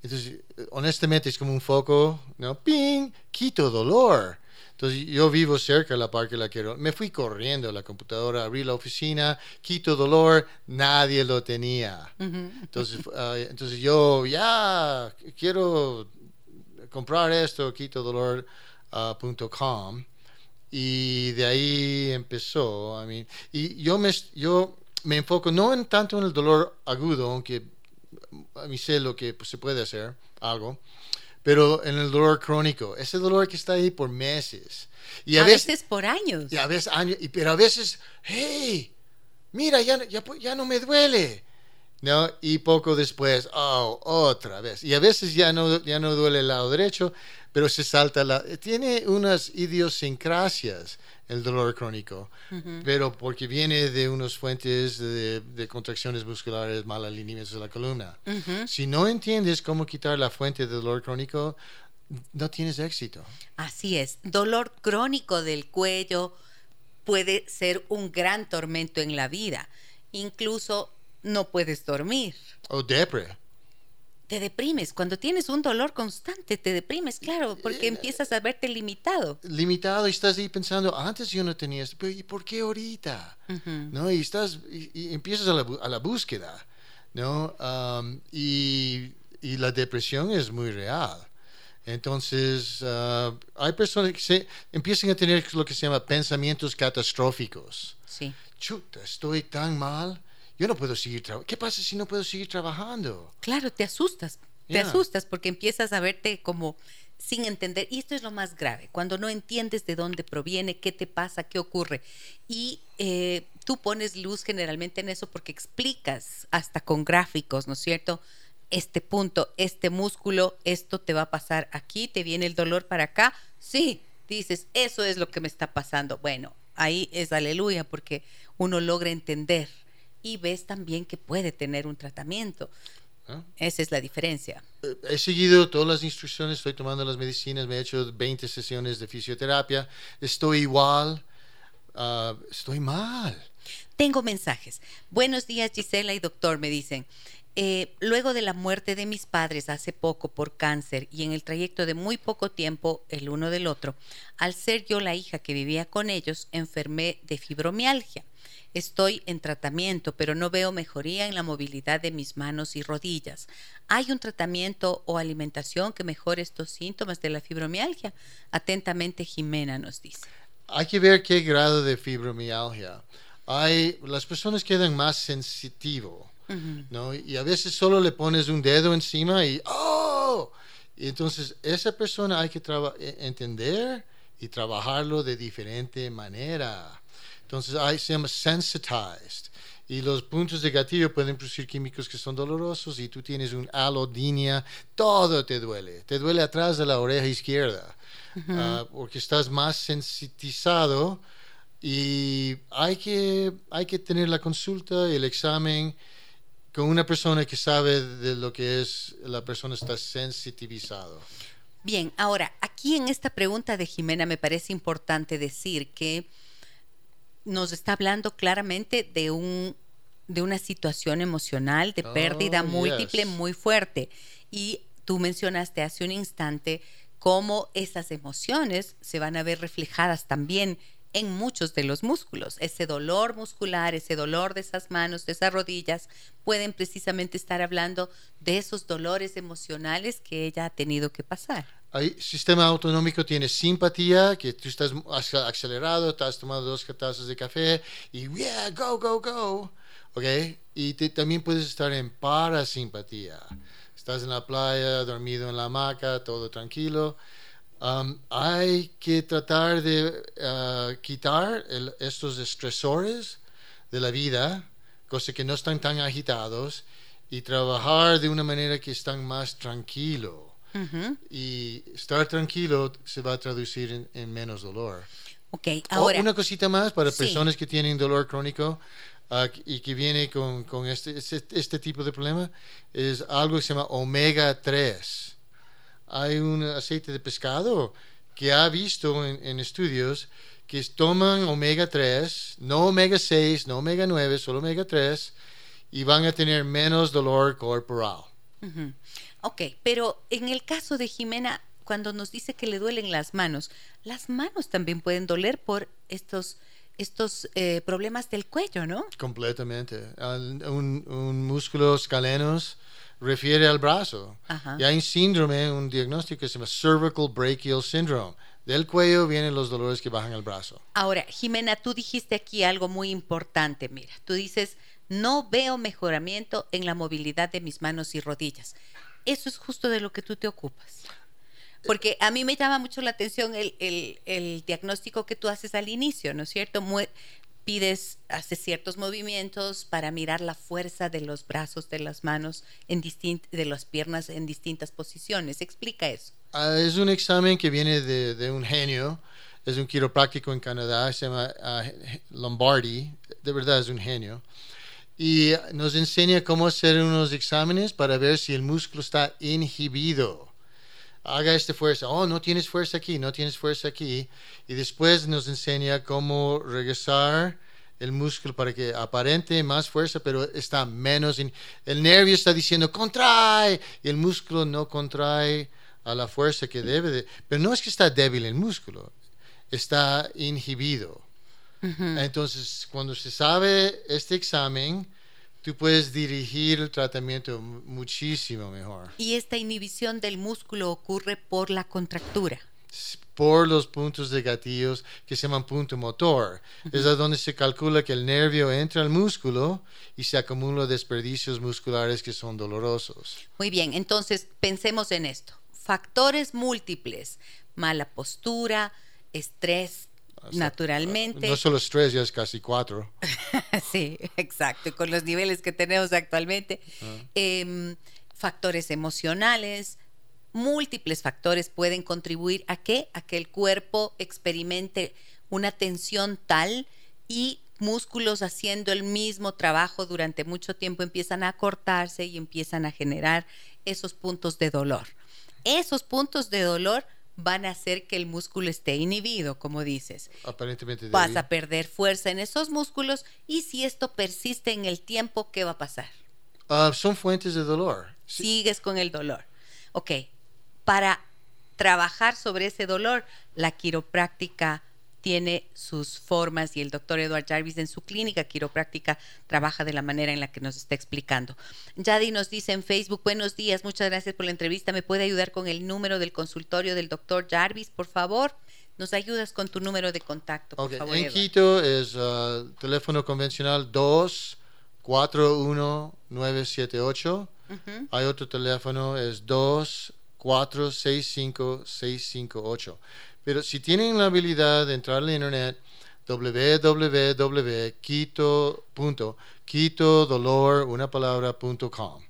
Entonces, honestamente es como un foco, ¿no? ¡Ping! Quito dolor. Entonces yo vivo cerca de la Parque La Quiero. Me fui corriendo a la computadora, abrí la oficina, quito dolor, nadie lo tenía. entonces, ah, entonces yo ya quiero comprar esto, quitodolor.com. Ah, y de ahí empezó. I y yo me, yo me enfoco no en tanto en el dolor agudo, aunque a mí sé lo que pues, se puede hacer, algo. Pero en el dolor crónico, ese dolor que está ahí por meses. Y a, veces, por años. Y a veces años, y, pero a veces, hey, mira, ya, ya, ya no me duele. ¿No? Y poco después, oh, otra vez. Y a veces ya no, ya no duele el lado derecho, pero se salta la... Tiene unas idiosincrasias el dolor crónico, pero porque viene de unas fuentes de, contracciones musculares, mal alineamientos de la columna. Si no entiendes cómo quitar la fuente del dolor crónico, no tienes éxito. Así es. Dolor crónico del cuello puede ser un gran tormento en la vida. Incluso no puedes dormir. O depre te deprimes. Cuando tienes un dolor constante, te deprimes, claro, porque eh, empiezas a verte limitado. Limitado y estás ahí pensando, antes yo no tenía esto, pero ¿y por qué ahorita? ¿No? Y, estás, y, empiezas a la, a la, búsqueda, ¿no? y, y, la depresión es muy real. Entonces, ah, hay personas que se, empiezan a tener lo que se llama pensamientos catastróficos. Sí. Chuta, estoy tan mal yo no puedo seguir trabajando. ¿Qué pasa si no puedo seguir trabajando? Claro, te asustas, te asustas porque empiezas a verte como sin entender. Y esto es lo más grave, cuando no entiendes de dónde proviene, qué te pasa, qué ocurre. Y eh, tú pones luz generalmente en eso porque explicas hasta con gráficos, ¿no es cierto? Este punto, este músculo, esto te va a pasar aquí, te viene el dolor para acá. Sí, dices, eso es lo que me está pasando. Bueno, ahí es aleluya porque uno logra entender y ves también que puede tener un tratamiento. Ah. Esa es la diferencia. He seguido todas las instrucciones, estoy tomando las medicinas, me he hecho 20 sesiones de fisioterapia, estoy igual, ah, estoy mal. Tengo mensajes. Buenos días Gisela y doctor, me dicen. Eh, luego de la muerte de mis padres hace poco por cáncer y en el trayecto de muy poco tiempo el uno del otro, al ser yo la hija que vivía con ellos, enfermé de fibromialgia. Estoy en tratamiento, pero no veo mejoría en la movilidad de mis manos y rodillas. ¿Hay un tratamiento o alimentación que mejore estos síntomas de la fibromialgia? Atentamente, Jimena nos dice. Hay que ver qué grado de fibromialgia. Hay, las personas quedan más sensitivos, ¿no? Y a veces solo le pones un dedo encima y ¡oh! Y entonces esa persona hay que e, entender y trabajarlo de diferente manera. Entonces ahí se llama sensitized. Y los puntos de gatillo pueden producir químicos que son dolorosos y tú tienes un alodinia, todo te duele. Te duele atrás de la oreja izquierda ah, porque estás más sensitizado y hay que, hay que tener la consulta y el examen con una persona que sabe de lo que es la persona está sensitivizado. Bien, ahora, aquí en esta pregunta de Jimena me parece importante decir que nos está hablando claramente de un de una situación emocional de pérdida oh, múltiple muy fuerte y tú mencionaste hace un instante cómo esas emociones se van a ver reflejadas también en muchos de los músculos. Ese dolor muscular, ese dolor de esas manos, de esas rodillas, pueden precisamente estar hablando de esos dolores emocionales que ella ha tenido que pasar. El sistema autonómico tiene simpatía, que tú estás acelerado, estás tomando dos tazas de café y yeah, go, go, go. ¿Ok? Y también puedes estar en parasimpatía. Estás en la playa, dormido en la hamaca, todo tranquilo. Um, hay que tratar de uh, quitar estos estresores de la vida, cosas que no están tan agitados, y trabajar de una manera que están más tranquilo y estar tranquilo se va a traducir en, menos dolor. Ok, ahora. una cosita más para personas que tienen dolor crónico ah, y que viene con, con este, este, este, tipo de problema es algo que se llama omega 3. Hay un aceite de pescado que ha visto en, en estudios que toman omega 3, no omega 6, no omega 9, solo omega 3 y van a tener menos dolor corporal. Ok, pero en el caso de Jimena, cuando nos dice que le duelen las manos, las manos también pueden doler por estos estos eh, problemas del cuello, ¿no? Completamente. Un, un músculo escalenos refiere al brazo. Y hay un síndrome, un diagnóstico que se llama cervical brachial syndrome. Del cuello vienen los dolores que bajan al brazo. Ahora, Jimena, tú dijiste aquí algo muy importante. Mira, tú dices, no veo mejoramiento en la movilidad de mis manos y rodillas. Eso es justo de lo que tú te ocupas. Porque a mí me llama mucho la atención el, el, diagnóstico que tú haces al inicio, ¿no es cierto? pides, haces ciertos movimientos para mirar la fuerza de los brazos, de las manos, de las piernas en distintas posiciones. Explica eso. Ah, es un examen que viene de, de, un genio, es un quiropráctico en Canadá, se llama ah, Lombardi, de verdad es un genio. Y nos enseña cómo hacer unos exámenes para ver si el músculo está inhibido haga esta fuerza, oh, no tienes fuerza aquí, no tienes fuerza aquí, y después nos enseña cómo regresar el músculo para que aparente más fuerza, pero está menos. el nervio está diciendo contrae y el músculo no contrae a la fuerza que debe de. Pero no es que está débil el músculo, está inhibido. Entonces, cuando se sabe este examen, tú puedes dirigir el tratamiento muchísimo mejor. Y esta inhibición del músculo ocurre por la contractura. Por los puntos de gatillos que se llaman punto motor. Es donde se calcula que el nervio entra al músculo y se acumulan desperdicios musculares que son dolorosos. Muy bien, entonces pensemos en esto. Factores múltiples, mala postura, estrés, naturalmente. No solo estrés, ya es casi cuatro. sí, exacto, con los niveles que tenemos actualmente. Em, factores emocionales, múltiples factores pueden contribuir a que, a que el cuerpo experimente una tensión tal y músculos haciendo el mismo trabajo durante mucho tiempo empiezan a cortarse y empiezan a generar esos puntos de dolor. Esos puntos de dolor van a hacer que el músculo esté inhibido, como dices. Aparentemente. Vas a perder fuerza en esos músculos y si esto persiste en el tiempo, ¿qué va a pasar? Ah, son fuentes de dolor. Sigues con el dolor. Ok, para trabajar sobre ese dolor, la quiropráctica tiene sus formas y el doctor Edward Jarvis en su clínica quiropráctica trabaja de la manera en la que nos está explicando. Yadi nos dice en Facebook, buenos días, muchas gracias por la entrevista. ¿Me puede ayudar con el número del consultorio del doctor Jarvis, por favor? Nos ayudas con tu número de contacto, por favor. En Quito es uh, teléfono convencional 241978. Hay otro teléfono, es 2465-658. Pero si tienen la habilidad de entrar al internet, palabra.com.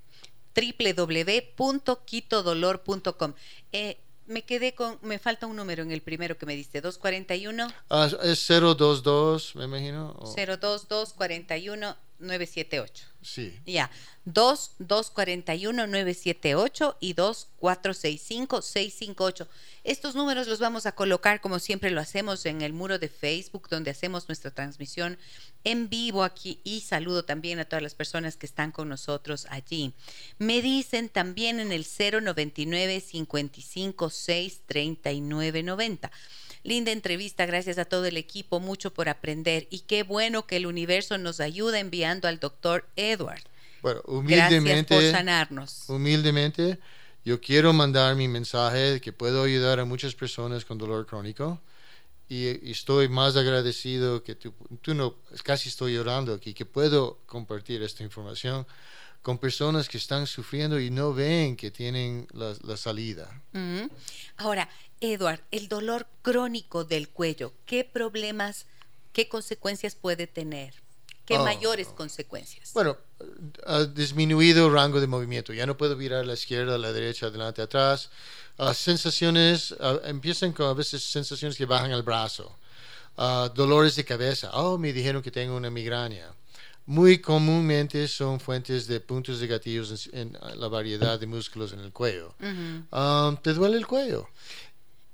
www.quitodolor.com. Eh, me quedé con, me falta un número en el primero que me diste, 241. Ah, es 022, me imagino. 022 41 978. Sí. Ya. 2 241 978 y 2 465 658. Estos números los vamos a colocar como siempre lo hacemos en el muro de Facebook donde hacemos nuestra transmisión en vivo aquí y saludo también a todas las personas que están con nosotros allí. Me dicen también en el 099 55 6 39 90. Linda entrevista, gracias a todo el equipo, mucho por aprender y qué bueno que el universo nos ayuda enviando al doctor Edward. Bueno, humildemente. Gracias por sanarnos. Humildemente, yo quiero mandar mi mensaje de que puedo ayudar a muchas personas con dolor crónico y, estoy más agradecido que tú, tú no, casi estoy llorando aquí, que puedo compartir esta información con personas que están sufriendo y no ven que tienen la, salida. Ahora, Edward, el dolor crónico del cuello, ¿qué problemas, qué consecuencias puede tener? ¿Qué oh. mayores consecuencias? Bueno, ha disminuido rango de movimiento. Ya no puedo virar a la izquierda, a la derecha, adelante, atrás. Uh, sensaciones, uh, empiezan con a veces sensaciones que bajan el brazo. Uh, dolores de cabeza. Oh, me dijeron que tengo una migraña muy comúnmente son fuentes de puntos de gatillos en, la variedad de músculos en el cuello. Um, ¿Te duele el cuello?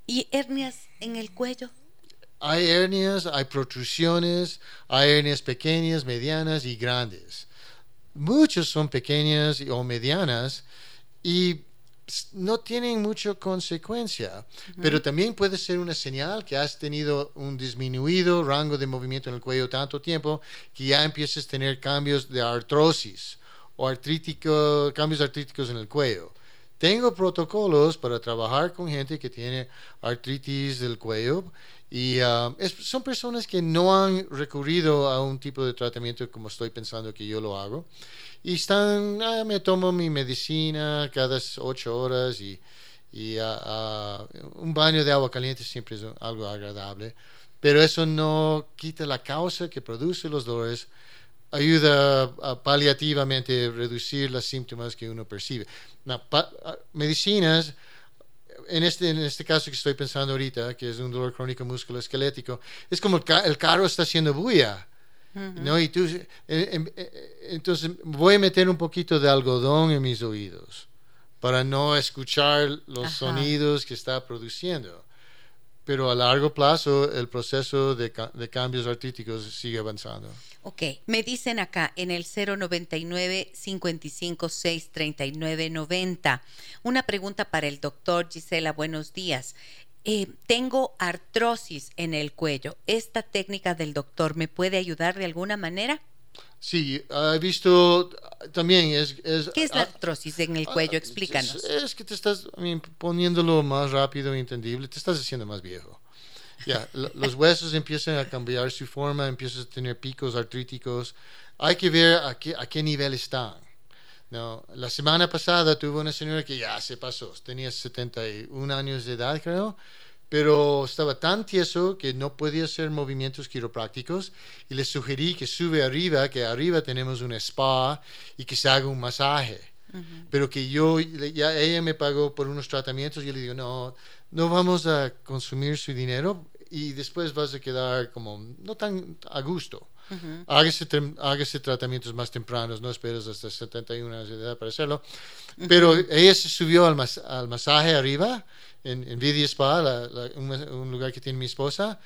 ¿Y hernias en el cuello? Hay hernias, hay protrusiones, hay hernias pequeñas, medianas y grandes. Muchas son pequeñas o medianas y no tienen mucha consecuencia, pero también puede ser una señal que has tenido un disminuido rango de movimiento en el cuello tanto tiempo que ya empiezas a tener cambios de artrosis o artrítico, cambios artríticos en el cuello. tengo protocolos para trabajar con gente que tiene artritis del cuello y ah, son personas que no han recurrido a un tipo de tratamiento como estoy pensando que yo lo hago. Y están, ah, me tomo mi medicina cada ocho horas y, y ah, un baño de agua caliente siempre es algo agradable. Pero eso no quita la causa que produce los dolores ayuda a paliativamente reducir los síntomas que uno percibe. medicinas, en este, en este caso que estoy pensando ahorita, que es un dolor crónico musculoesquelético, es como el, carro está haciendo bulla. ¿no? Y tú, eh, em, eh, entonces voy a meter un poquito de algodón en mis oídos para no escuchar los sonidos que está produciendo pero a largo plazo el proceso de, cambios artísticos sigue avanzando. Ok, me dicen acá en el 099 556 3990 Una pregunta para el doctor Gisela, buenos días. Eh, tengo artrosis en el cuello. ¿Esta técnica del doctor me puede ayudar de alguna manera? Sí, he visto también es... ¿Qué es la artrosis en el cuello? Explícanos. Es, que te estás poniéndolo más rápido e entendible, te estás haciendo más viejo. Ya, los huesos empiezan a cambiar su forma, empiezas a tener picos artríticos. Hay que ver a qué, a qué nivel están. No, la semana pasada tuve una señora que ya se pasó, tenía 71 años de edad, creo pero estaba tan tieso que no podía hacer movimientos quiroprácticos y le sugerí que sube arriba, que arriba tenemos un spa y que se haga un masaje. Pero que yo, ya ella me pagó por unos tratamientos y yo le digo, no, no vamos a consumir su dinero y después vas a quedar como no tan a gusto. hágase, tratamientos más tempranos, no esperes hasta 71 años de edad para hacerlo. Pero ella se subió al, al masaje arriba en, en Spa, un, lugar que tiene mi esposa,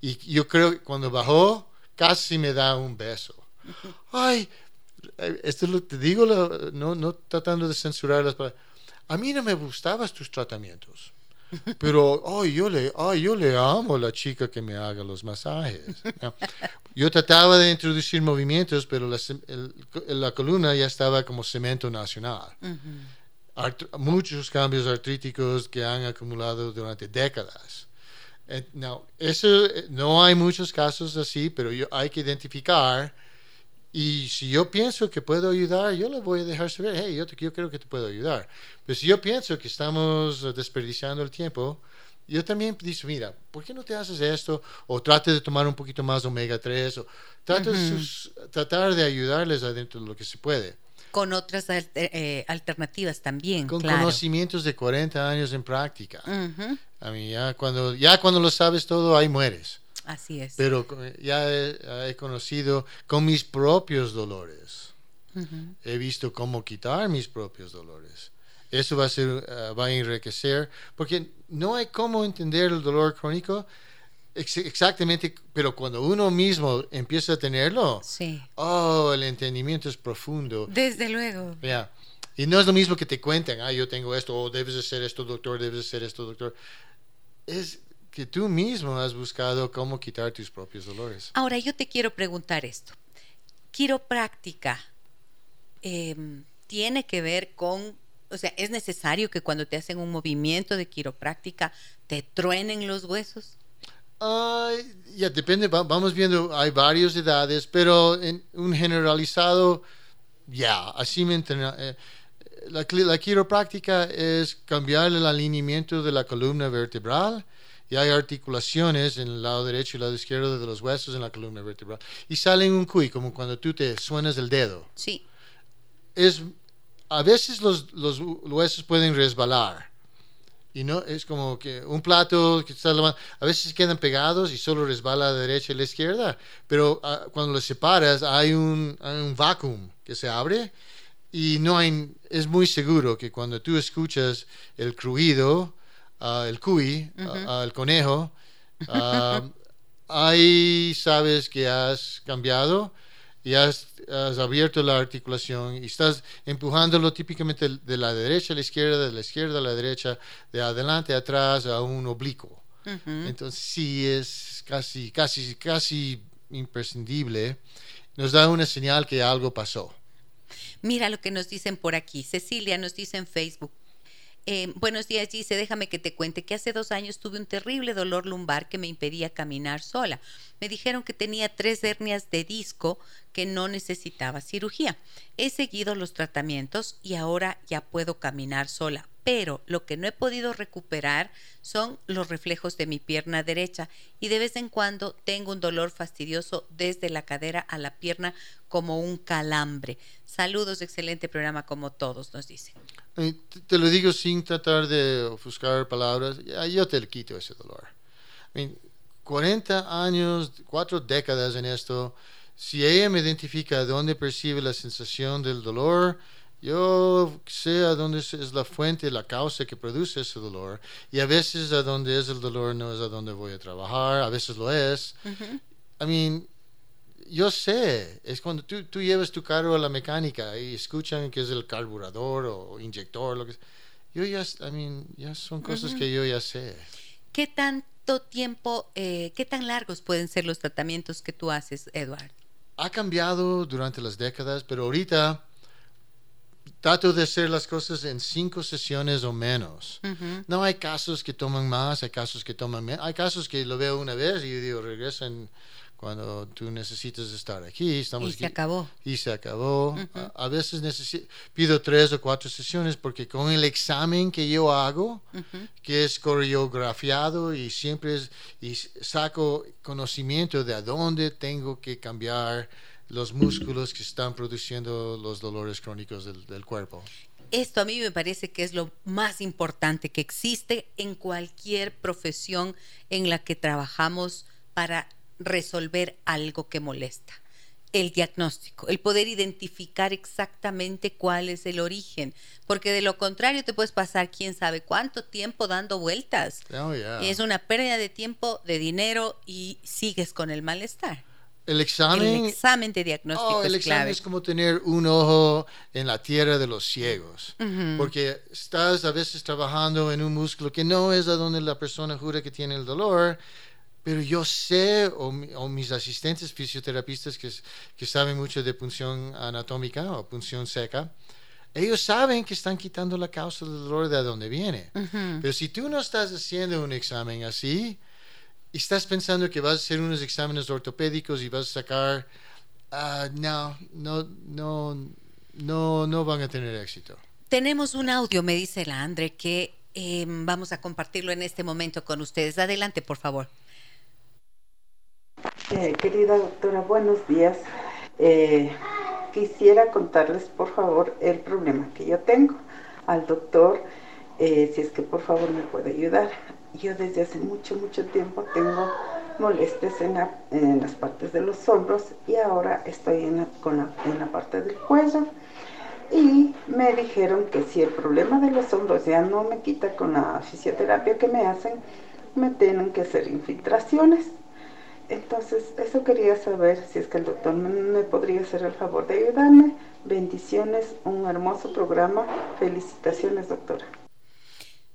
y yo creo que cuando bajó, casi me da un beso. Ay, esto lo, te digo, no, no tratando de censurar las palabras. A mí no me gustaban tus tratamientos. Pero, ay, yo le, ay, yo le amo a la chica que me haga los masajes. Yo trataba de introducir movimientos, pero la, la columna ya estaba como cemento nacional muchos cambios artríticos que han acumulado durante décadas. Eh, no, eso, eh, no hay muchos casos así, pero yo, hay que identificar. Y si yo pienso que puedo ayudar, yo le voy a dejar saber, hey, yo, yo creo que te puedo ayudar. Pero si yo pienso que estamos desperdiciando el tiempo, yo también digo, mira, ¿por qué no te haces esto? O trate de tomar un poquito más omega 3, o trate de tratar de ayudarles adentro de lo que se puede con otras eh, alternativas también. Con conocimientos de 40 años en práctica. A mí ya cuando, ya cuando lo sabes todo, ahí mueres. Así es. Pero ya he, conocido con mis propios dolores. He visto cómo quitar mis propios dolores. Eso va a, ser, eh, va a enriquecer, porque no hay cómo entender el dolor crónico exactamente, pero cuando uno mismo empieza a tenerlo, sí. oh, el entendimiento es profundo. Desde luego. Ya. Y no es lo mismo que te cuenten, ah, yo tengo esto, o debes hacer esto, doctor, debes hacer esto, doctor. Es que tú mismo has buscado cómo quitar tus propios dolores. Ahora, yo te quiero preguntar esto. Quiropráctica eh, tiene que ver con, o sea, ¿es necesario que cuando te hacen un movimiento de quiropráctica te truenen los huesos? Ya depende, vamos viendo, hay varias edades, pero en un generalizado, ya, así me eh, la, la, quiropráctica es cambiar el alineamiento de la columna vertebral y hay articulaciones en el lado derecho y el lado izquierdo de los huesos en la columna vertebral. Y salen un cuy, como cuando tú te suenas el dedo. Sí. Es, a veces los, los huesos pueden resbalar y no es como que un plato que está a veces quedan pegados y solo resbala a la derecha y a la izquierda, pero ah, cuando los separas hay un, hay un vacuum que se abre y no hay, es muy seguro que cuando tú escuchas el cruido, uh, el cuy, uh, el conejo, ahí sabes que has cambiado y has, abierto la articulación y estás empujándolo típicamente de la derecha a la izquierda, de la izquierda a la derecha, de adelante a atrás a un oblicuo. Entonces sí es casi, casi, casi imprescindible. Nos da una señal que algo pasó. Mira lo que nos dicen por aquí. Cecilia nos dice en Facebook. Eh, buenos días, Gise. Déjame que te cuente que hace dos años tuve un terrible dolor lumbar que me impedía caminar sola. Me dijeron que tenía tres hernias de disco que no necesitaba cirugía. He seguido los tratamientos y ahora ya puedo caminar sola pero lo que no he podido recuperar son los reflejos de mi pierna derecha y de vez en cuando tengo un dolor fastidioso desde la cadera a la pierna como un calambre. Saludos, excelente programa como todos, nos dicen. Te lo digo sin tratar de ofuscar palabras, yo te quito ese dolor. 40 años, cuatro décadas en esto, si ella me identifica dónde percibe la sensación del dolor, yo sé a dónde es la fuente, la causa que produce ese dolor. Y a veces a dónde es el dolor no es a dónde voy a trabajar, a veces lo es. I mean, yo sé, es cuando tú, tú, llevas tu carro a la mecánica y escuchan que es el carburador o inyector, lo que Yo ya, I mean, ya son cosas que yo ya sé. ¿Qué tanto tiempo, eh, qué tan largos pueden ser los tratamientos que tú haces, Edward? Ha cambiado durante las décadas, pero ahorita trato de hacer las cosas en cinco sesiones o menos. No hay casos que toman más, hay casos que toman menos. Hay casos que lo veo una vez y digo, regresan cuando tú necesitas estar aquí. Estamos y se acabó. Y se acabó. a, veces pido tres o cuatro sesiones porque con el examen que yo hago, que es coreografiado y siempre y saco conocimiento de a dónde tengo que cambiar los músculos que están produciendo los dolores crónicos del, cuerpo. Esto a mí me parece que es lo más importante que existe en cualquier profesión en la que trabajamos para resolver algo que molesta. El diagnóstico, el poder identificar exactamente cuál es el origen, porque de lo contrario te puedes pasar quién sabe cuánto tiempo dando vueltas. Oh, es una pérdida de tiempo, de dinero y sigues con el malestar. El examen, el examen de diagnóstico oh, el es examen es como tener un ojo en la tierra de los ciegos, porque estás a veces trabajando en un músculo que no es a donde la persona jura que tiene el dolor, pero yo sé, o, mis asistentes fisioterapistas que, que, saben mucho de punción anatómica o punción seca, ellos saben que están quitando la causa del dolor de dónde viene. Pero si tú no estás haciendo un examen así, estás pensando que vas a hacer unos exámenes ortopédicos y vas a sacar, uh, no, no, no, no, no van a tener éxito. Tenemos un audio, me dice la Andre, que eh, vamos a compartirlo en este momento con ustedes. Adelante, por favor. Eh, querida doctora, buenos días. Eh, quisiera contarles, por favor, el problema que yo tengo al doctor, si es que por favor me puede ayudar yo desde hace mucho, mucho tiempo tengo molestias en, las partes de los hombros y ahora estoy en la, en la parte del cuello. Y me dijeron que si el problema de los hombros ya no me quita con la fisioterapia que me hacen, me tienen que hacer infiltraciones. Entonces, eso quería saber si es que el doctor me podría hacer el favor de ayudarme. Bendiciones, un hermoso programa. Felicitaciones, doctora.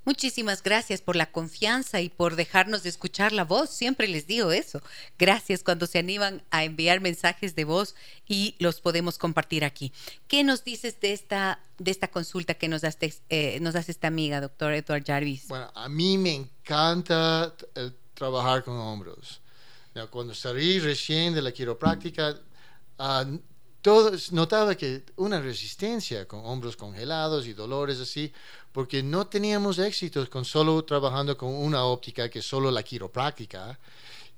Muchísimas gracias por la confianza y por dejarnos de escuchar la voz. Siempre les digo eso. Gracias cuando se animan a enviar mensajes de voz y los podemos compartir aquí. ¿Qué nos dices de esta, de esta consulta que nos hace, eh, nos hace esta amiga, doctor Edward Jarvis? Bueno, a mí me encanta trabajar con hombros. Cuando salí recién de la quiropráctica, uh, todos notaba que una resistencia con hombros congelados y dolores así, porque no teníamos éxitos con solo trabajando con una óptica que solo la quiropráctica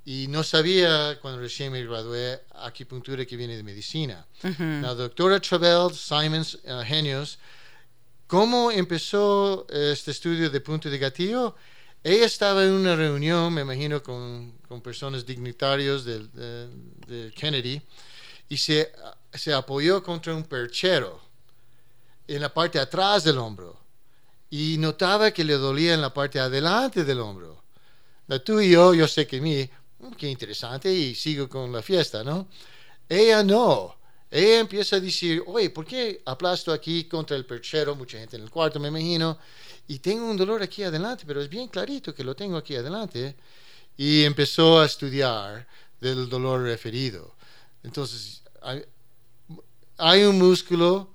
y no sabía cuando recién me gradué acupuntura que viene de medicina. La doctora Travel Simons uh, Genios, ¿cómo empezó este estudio de punto de gatillo? Ella estaba en una reunión, me imagino, con, con personas dignitarios de, de Kennedy y se se apoyó contra un perchero en la parte atrás del hombro y notaba que le dolía en la parte adelante del hombro. La tú y yo, yo sé que mí, mm, qué interesante, y sigo con la fiesta, ¿no? Ella no. Ella empieza a decir, oye, ¿por qué aplasto aquí contra el perchero? Mucha gente en el cuarto, me imagino, y tengo un dolor aquí adelante, pero es bien clarito que lo tengo aquí adelante. Y empezó a estudiar del dolor referido. Entonces, hay un músculo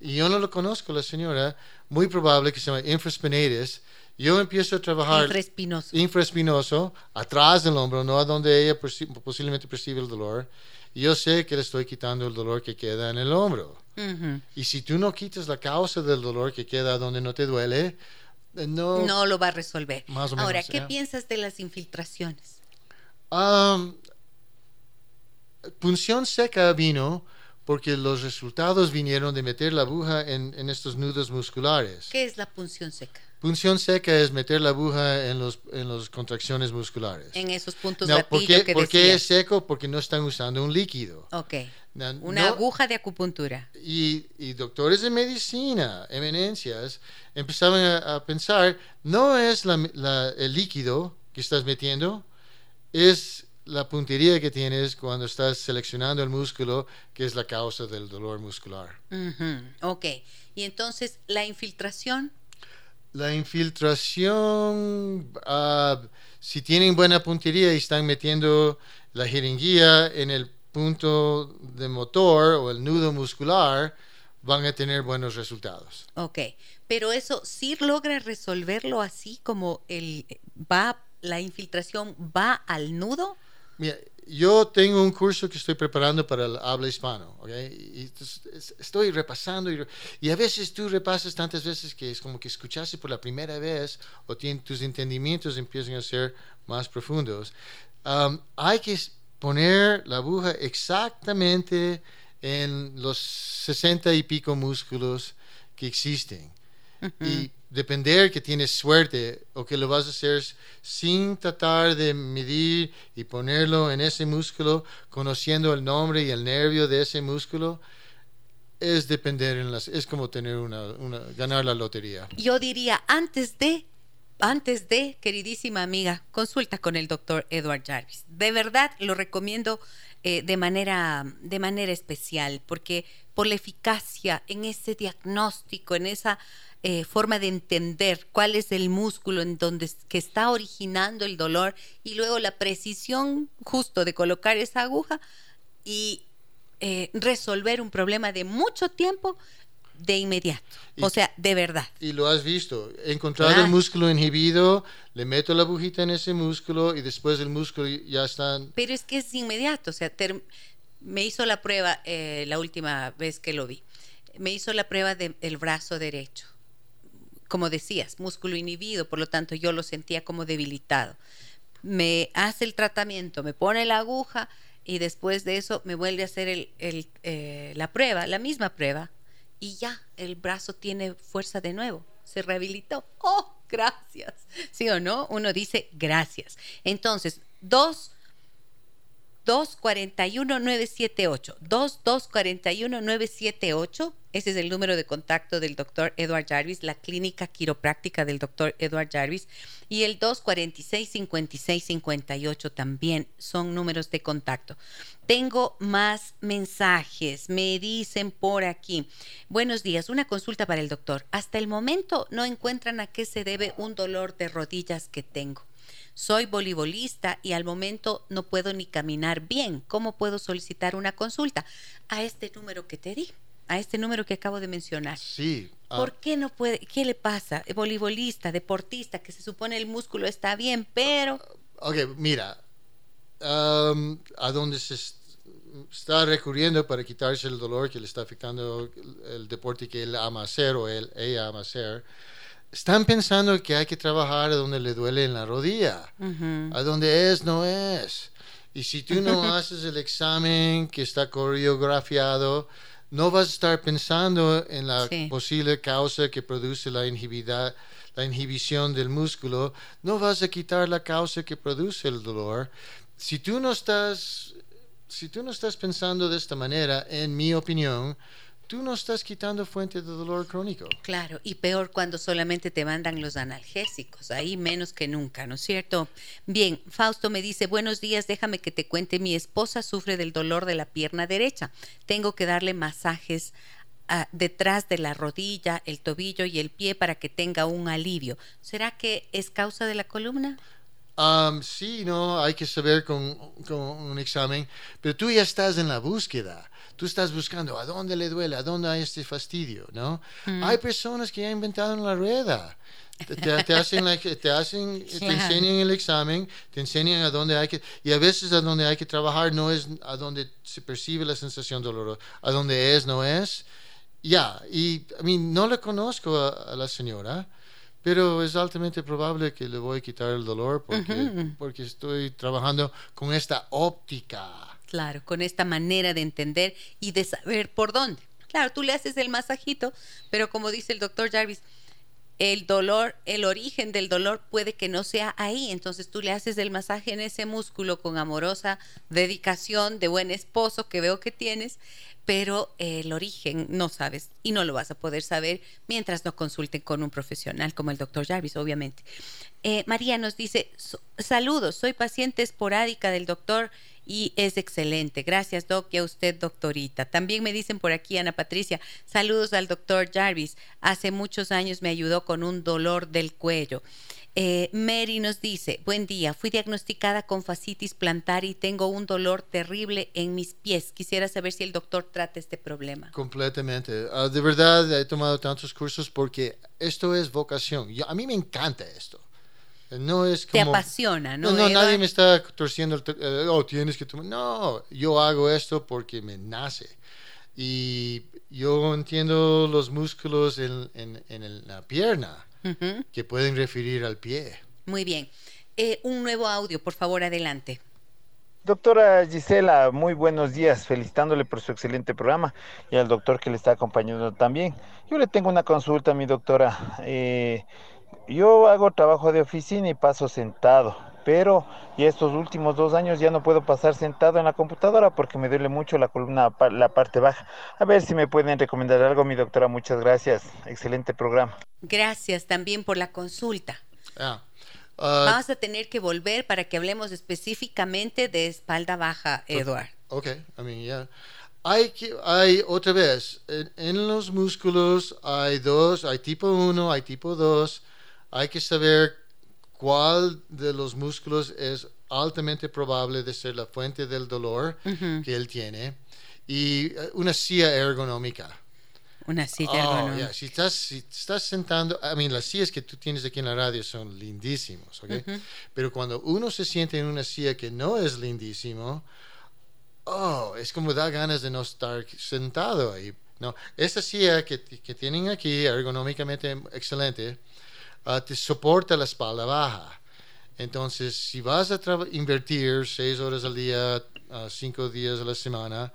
y yo no lo conozco, la señora, muy probable que se llama infraspinatus. Yo empiezo a trabajar Infraespinoso. infraespinoso, atrás del hombro, no a donde ella perci- posiblemente percibe el dolor. Y yo sé que le estoy quitando el dolor que queda en el hombro. Ujú. Y si tú no quitas la causa del dolor que queda donde no te duele, eh, no... No lo va a resolver. Más o Ahora, menos, ¿qué ya. piensas de las infiltraciones? Am, punción seca vino porque los resultados vinieron de meter la aguja en, en estos nudos musculares. ¿Qué es la punción seca? Punción seca es meter la aguja en los en las contracciones musculares. En esos puntos No, ¿por qué, que por qué es seco? Porque no están usando un líquido. Ok. No, Una no- aguja de acupuntura. y, y doctores de medicina, eminencias, empezaban a, a pensar, no es la- la- el líquido que estás metiendo, es la puntería que tienes cuando estás seleccionando el músculo, que es la causa del dolor muscular. Ujú, Ok. Y entonces, la infiltración. La infiltración, ah, si tienen buena puntería y están metiendo la jeringuilla en el punto de motor o el nudo muscular, van a tener buenos resultados. Ok. Pero eso sí logra resolverlo así como el va, la infiltración va al nudo. Mira, yo tengo un curso que estoy preparando para el habla hispano, ¿ok? Y estoy repasando y, y a veces tú repasas tantas veces que es como que escuchaste por la primera vez o tien- tus entendimientos empiezan a ser más profundos. Um, hay que poner la aguja exactamente en los 60 y pico músculos que existen y depender que tienes suerte o que lo vas a hacer sin tratar de medir y ponerlo en ese músculo, conociendo el nombre y el nervio de ese músculo, es depender en las, es como tener una, ganar la lotería. Yo diría, antes de, antes de, queridísima amiga, consulta con el doctor Edward Jarvis. De verdad lo recomiendo eh, de, manera, de manera especial, porque por la eficacia en ese diagnóstico, en esa eh, forma de entender cuál es el músculo en donde que está originando el dolor y luego la precisión justo de colocar esa aguja y eh, resolver un problema de mucho tiempo de inmediato. O sea, de verdad. Y lo has visto, he encontrado Claro. el músculo inhibido, le meto la agujita en ese músculo y después el músculo ya está Pero es que es inmediato, o sea, me hizo la prueba eh, la última vez que lo vi. Me hizo la prueba del brazo derecho. Como decías, músculo inhibido, por lo tanto yo lo sentía como debilitado. Me hace el tratamiento, me pone la aguja y después de eso me vuelve a hacer el, eh, la prueba, la misma prueba, y ya el brazo tiene fuerza de nuevo, se rehabilitó. ¡Oh, gracias! ¿Sí o no? Uno dice gracias. Entonces, dos 241-978. 2241-978. Ese es el número de contacto del doctor Edward Jarvis, la clínica quiropráctica del doctor Edward Jarvis. Y el 246-5658 también son números de contacto. Tengo más mensajes. Me dicen por aquí. Buenos días. Una consulta para el doctor. Hasta el momento no encuentran a qué se debe un dolor de rodillas que tengo. Soy voleibolista y al momento no puedo ni caminar bien. ¿Cómo puedo solicitar una consulta? A este número que te di, a este número que acabo de mencionar. Sí. ah, ¿Por qué no puede? ¿Qué le pasa? Voleibolista, deportista, que se supone el músculo está bien, pero ok, mira. am, a dónde se est- está recurriendo para quitarse el dolor que le está afectando el, el deporte que él ama hacer o él, ella ama hacer. Están pensando que hay que trabajar a donde le duele en la rodilla. A donde es, no es. Y si tú no haces el examen que está coreografiado, no vas a estar pensando en la Sí. posible causa que produce la la inhibición del músculo. No vas a quitar la causa que produce el dolor. Si tú no estás, si tú no estás pensando de esta manera, en mi opinión, tú no estás quitando fuente de dolor crónico. claro, y peor cuando solamente te mandan los analgésicos, ahí menos que nunca, ¿no es cierto? Bien, Fausto me dice, buenos días, déjame que te cuente, mi esposa sufre del dolor de la pierna derecha, tengo que darle masajes ah, detrás de la rodilla, el tobillo y el pie para que tenga un alivio. ¿Será que es causa de la columna? Um, sí, no, hay que saber con, con, un examen, pero tú ya estás en la búsqueda. Tú estás buscando a dónde le duele, a dónde hay este fastidio, ¿no? Mm. Hay personas que ya inventaron la rueda. Te, hacen, te, hacen te enseñan el examen, te enseñan a dónde hay que, y a veces a dónde hay que trabajar no es a dónde se percibe la sensación dolorosa, a dónde es, no es. Ya, y a mí no le conozco a la señora, pero es altamente probable que le voy a quitar el dolor porque, porque estoy trabajando con esta óptica. Claro, con esta manera de entender y de saber por dónde. Claro, tú le haces el masajito, pero como dice el doctor Jarvis, el dolor, el origen del dolor puede que no sea ahí. Entonces tú le haces el masaje en ese músculo con amorosa dedicación de buen esposo que veo que tienes, pero el origen no sabes y no lo vas a poder saber mientras no consulten con un profesional como el doctor Jarvis, obviamente. Eh, María nos dice, saludos, soy paciente esporádica del doctor y es excelente. Gracias, Doc, y a usted, doctorita. También me dicen por aquí, Ana Patricia, saludos al doctor Jarvis. Hace muchos años me ayudó con un dolor del cuello. Eh, Mary nos dice, buen día, fui diagnosticada con fascitis plantar y tengo un dolor terrible en mis pies. Quisiera saber si el doctor trata este problema. Completamente. Ah, de verdad, he tomado tantos cursos porque esto es vocación. a mí me encanta esto. No es como, Te apasiona, ¿no? No, nadie me está torciendo, eh, oh, tienes que tomar. No, yo hago esto porque me nace. Y yo entiendo los músculos en, en la pierna que pueden referir al pie. Muy bien. Eh, un nuevo audio, por favor, adelante. Doctora Gisela, muy buenos días, felicitándole por su excelente programa y al doctor que le está acompañando también. Yo le tengo una consulta, mi doctora. Eh, yo hago trabajo de oficina y paso sentado pero y estos últimos dos años ya no puedo pasar sentado en la computadora porque me duele mucho la columna, la parte baja. A ver si me pueden recomendar algo, mi doctora. Muchas gracias. Excelente programa. Gracias también por la consulta. Ah, ah, Vamos a tener que volver para que hablemos específicamente de espalda baja, Edward. Ok, I mean, yeah. Hay, que, hay otra vez, en, en, los músculos hay dos, hay tipo 1, hay tipo 2. Hay que saber cuál de los músculos es altamente probable de ser la fuente del dolor que él tiene y eh, una silla ergonómica. Una silla oh, ergonómica. Si, estás, si estás sentando, I mean, las sillas que tú tienes aquí en la radio son lindísimos, ¿ok? Pero cuando uno se siente en una silla que no es lindísimo, oh, es como da ganas de no estar sentado ahí. No, esta silla que, que tienen aquí, ergonómicamente excelente, Ah, te soporta la espalda baja. Entonces, si vas a invertir seis horas al día, uh, cinco días a la semana,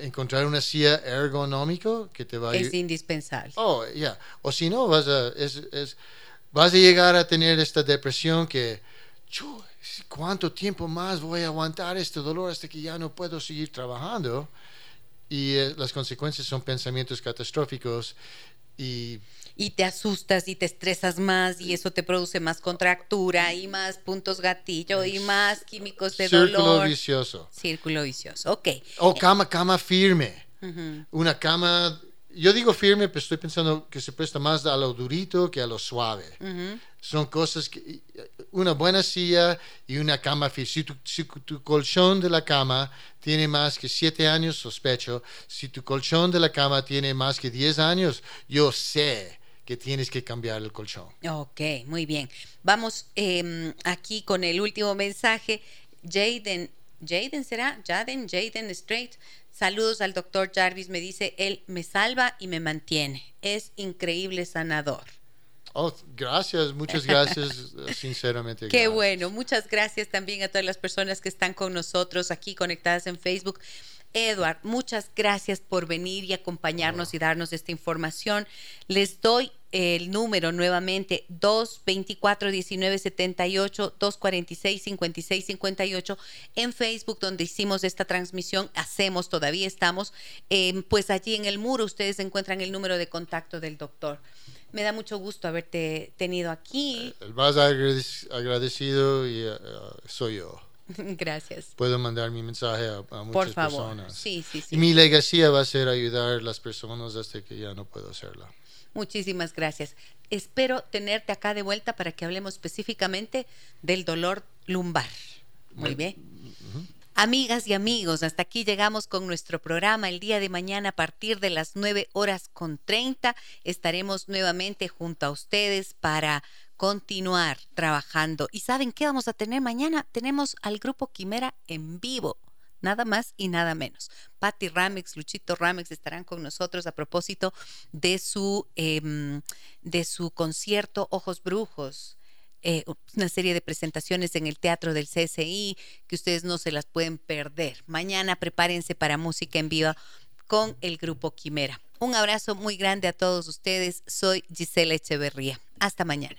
encontrar una silla ergonómica que te va a... Es indispensable. Oh, ya. O si no, vas a, es, vas a llegar a tener esta depresión que, ¿cuánto tiempo más voy a aguantar este dolor hasta que ya no puedo seguir trabajando? Y eh, las consecuencias son pensamientos catastróficos y y te asustas y te estresas más y eso te produce más contractura y más puntos gatillo y más químicos de dolor. Círculo vicioso. Círculo vicioso, ok. O cama, cama firme. Una cama, yo digo firme, pero estoy pensando que se presta más a lo durito que a lo suave. Son cosas que, una buena silla y una cama firme. Si tu, si tu colchón de la cama tiene más que siete años, sospecho. Si tu colchón de la cama tiene más que diez años, yo sé que tienes que cambiar el colchón. Ok, muy bien. Vamos em, aquí con el último mensaje. Jaden, Jaden será, Jaden, Jaden Straight. Saludos al doctor Jarvis. Me dice, él me salva y me mantiene. Es increíble sanador. Oh, gracias, muchas gracias, sinceramente. Qué bueno, muchas gracias también a todas las personas que están con nosotros aquí conectadas en Facebook. Edward, muchas gracias por venir y acompañarnos y darnos esta información. Les doy el número nuevamente 224 1978 246 5658 en Facebook donde hicimos esta transmisión hacemos todavía estamos em, pues allí en el muro ustedes encuentran el número de contacto del doctor. Me da mucho gusto haberte tenido aquí. El más agradecido y, eh, soy yo Gracias. Puedo mandar mi mensaje a, muchas Por favor. personas. Sí, sí, sí. Y mi legacía va a ser ayudar a las personas hasta que ya no puedo hacerlo. Muchísimas gracias. Espero tenerte acá de vuelta para que hablemos específicamente del dolor lumbar. Muy bien. Amigas y amigos, hasta aquí llegamos con nuestro programa. El día de mañana a partir de las 9 horas con 30 estaremos nuevamente junto a ustedes para continuar trabajando. ¿Y saben qué vamos a tener mañana? Tenemos al grupo Quimera en vivo nada más y nada menos. Patti Ramex, Luchito Ramex estarán con nosotros a propósito de su, em, de su concierto Ojos Brujos. Eh, una serie de presentaciones en el Teatro del CSI que ustedes no se las pueden perder. Mañana prepárense para música en vivo con el grupo Quimera. Un abrazo muy grande a todos ustedes. Soy Gisela Echeverría. Hasta mañana.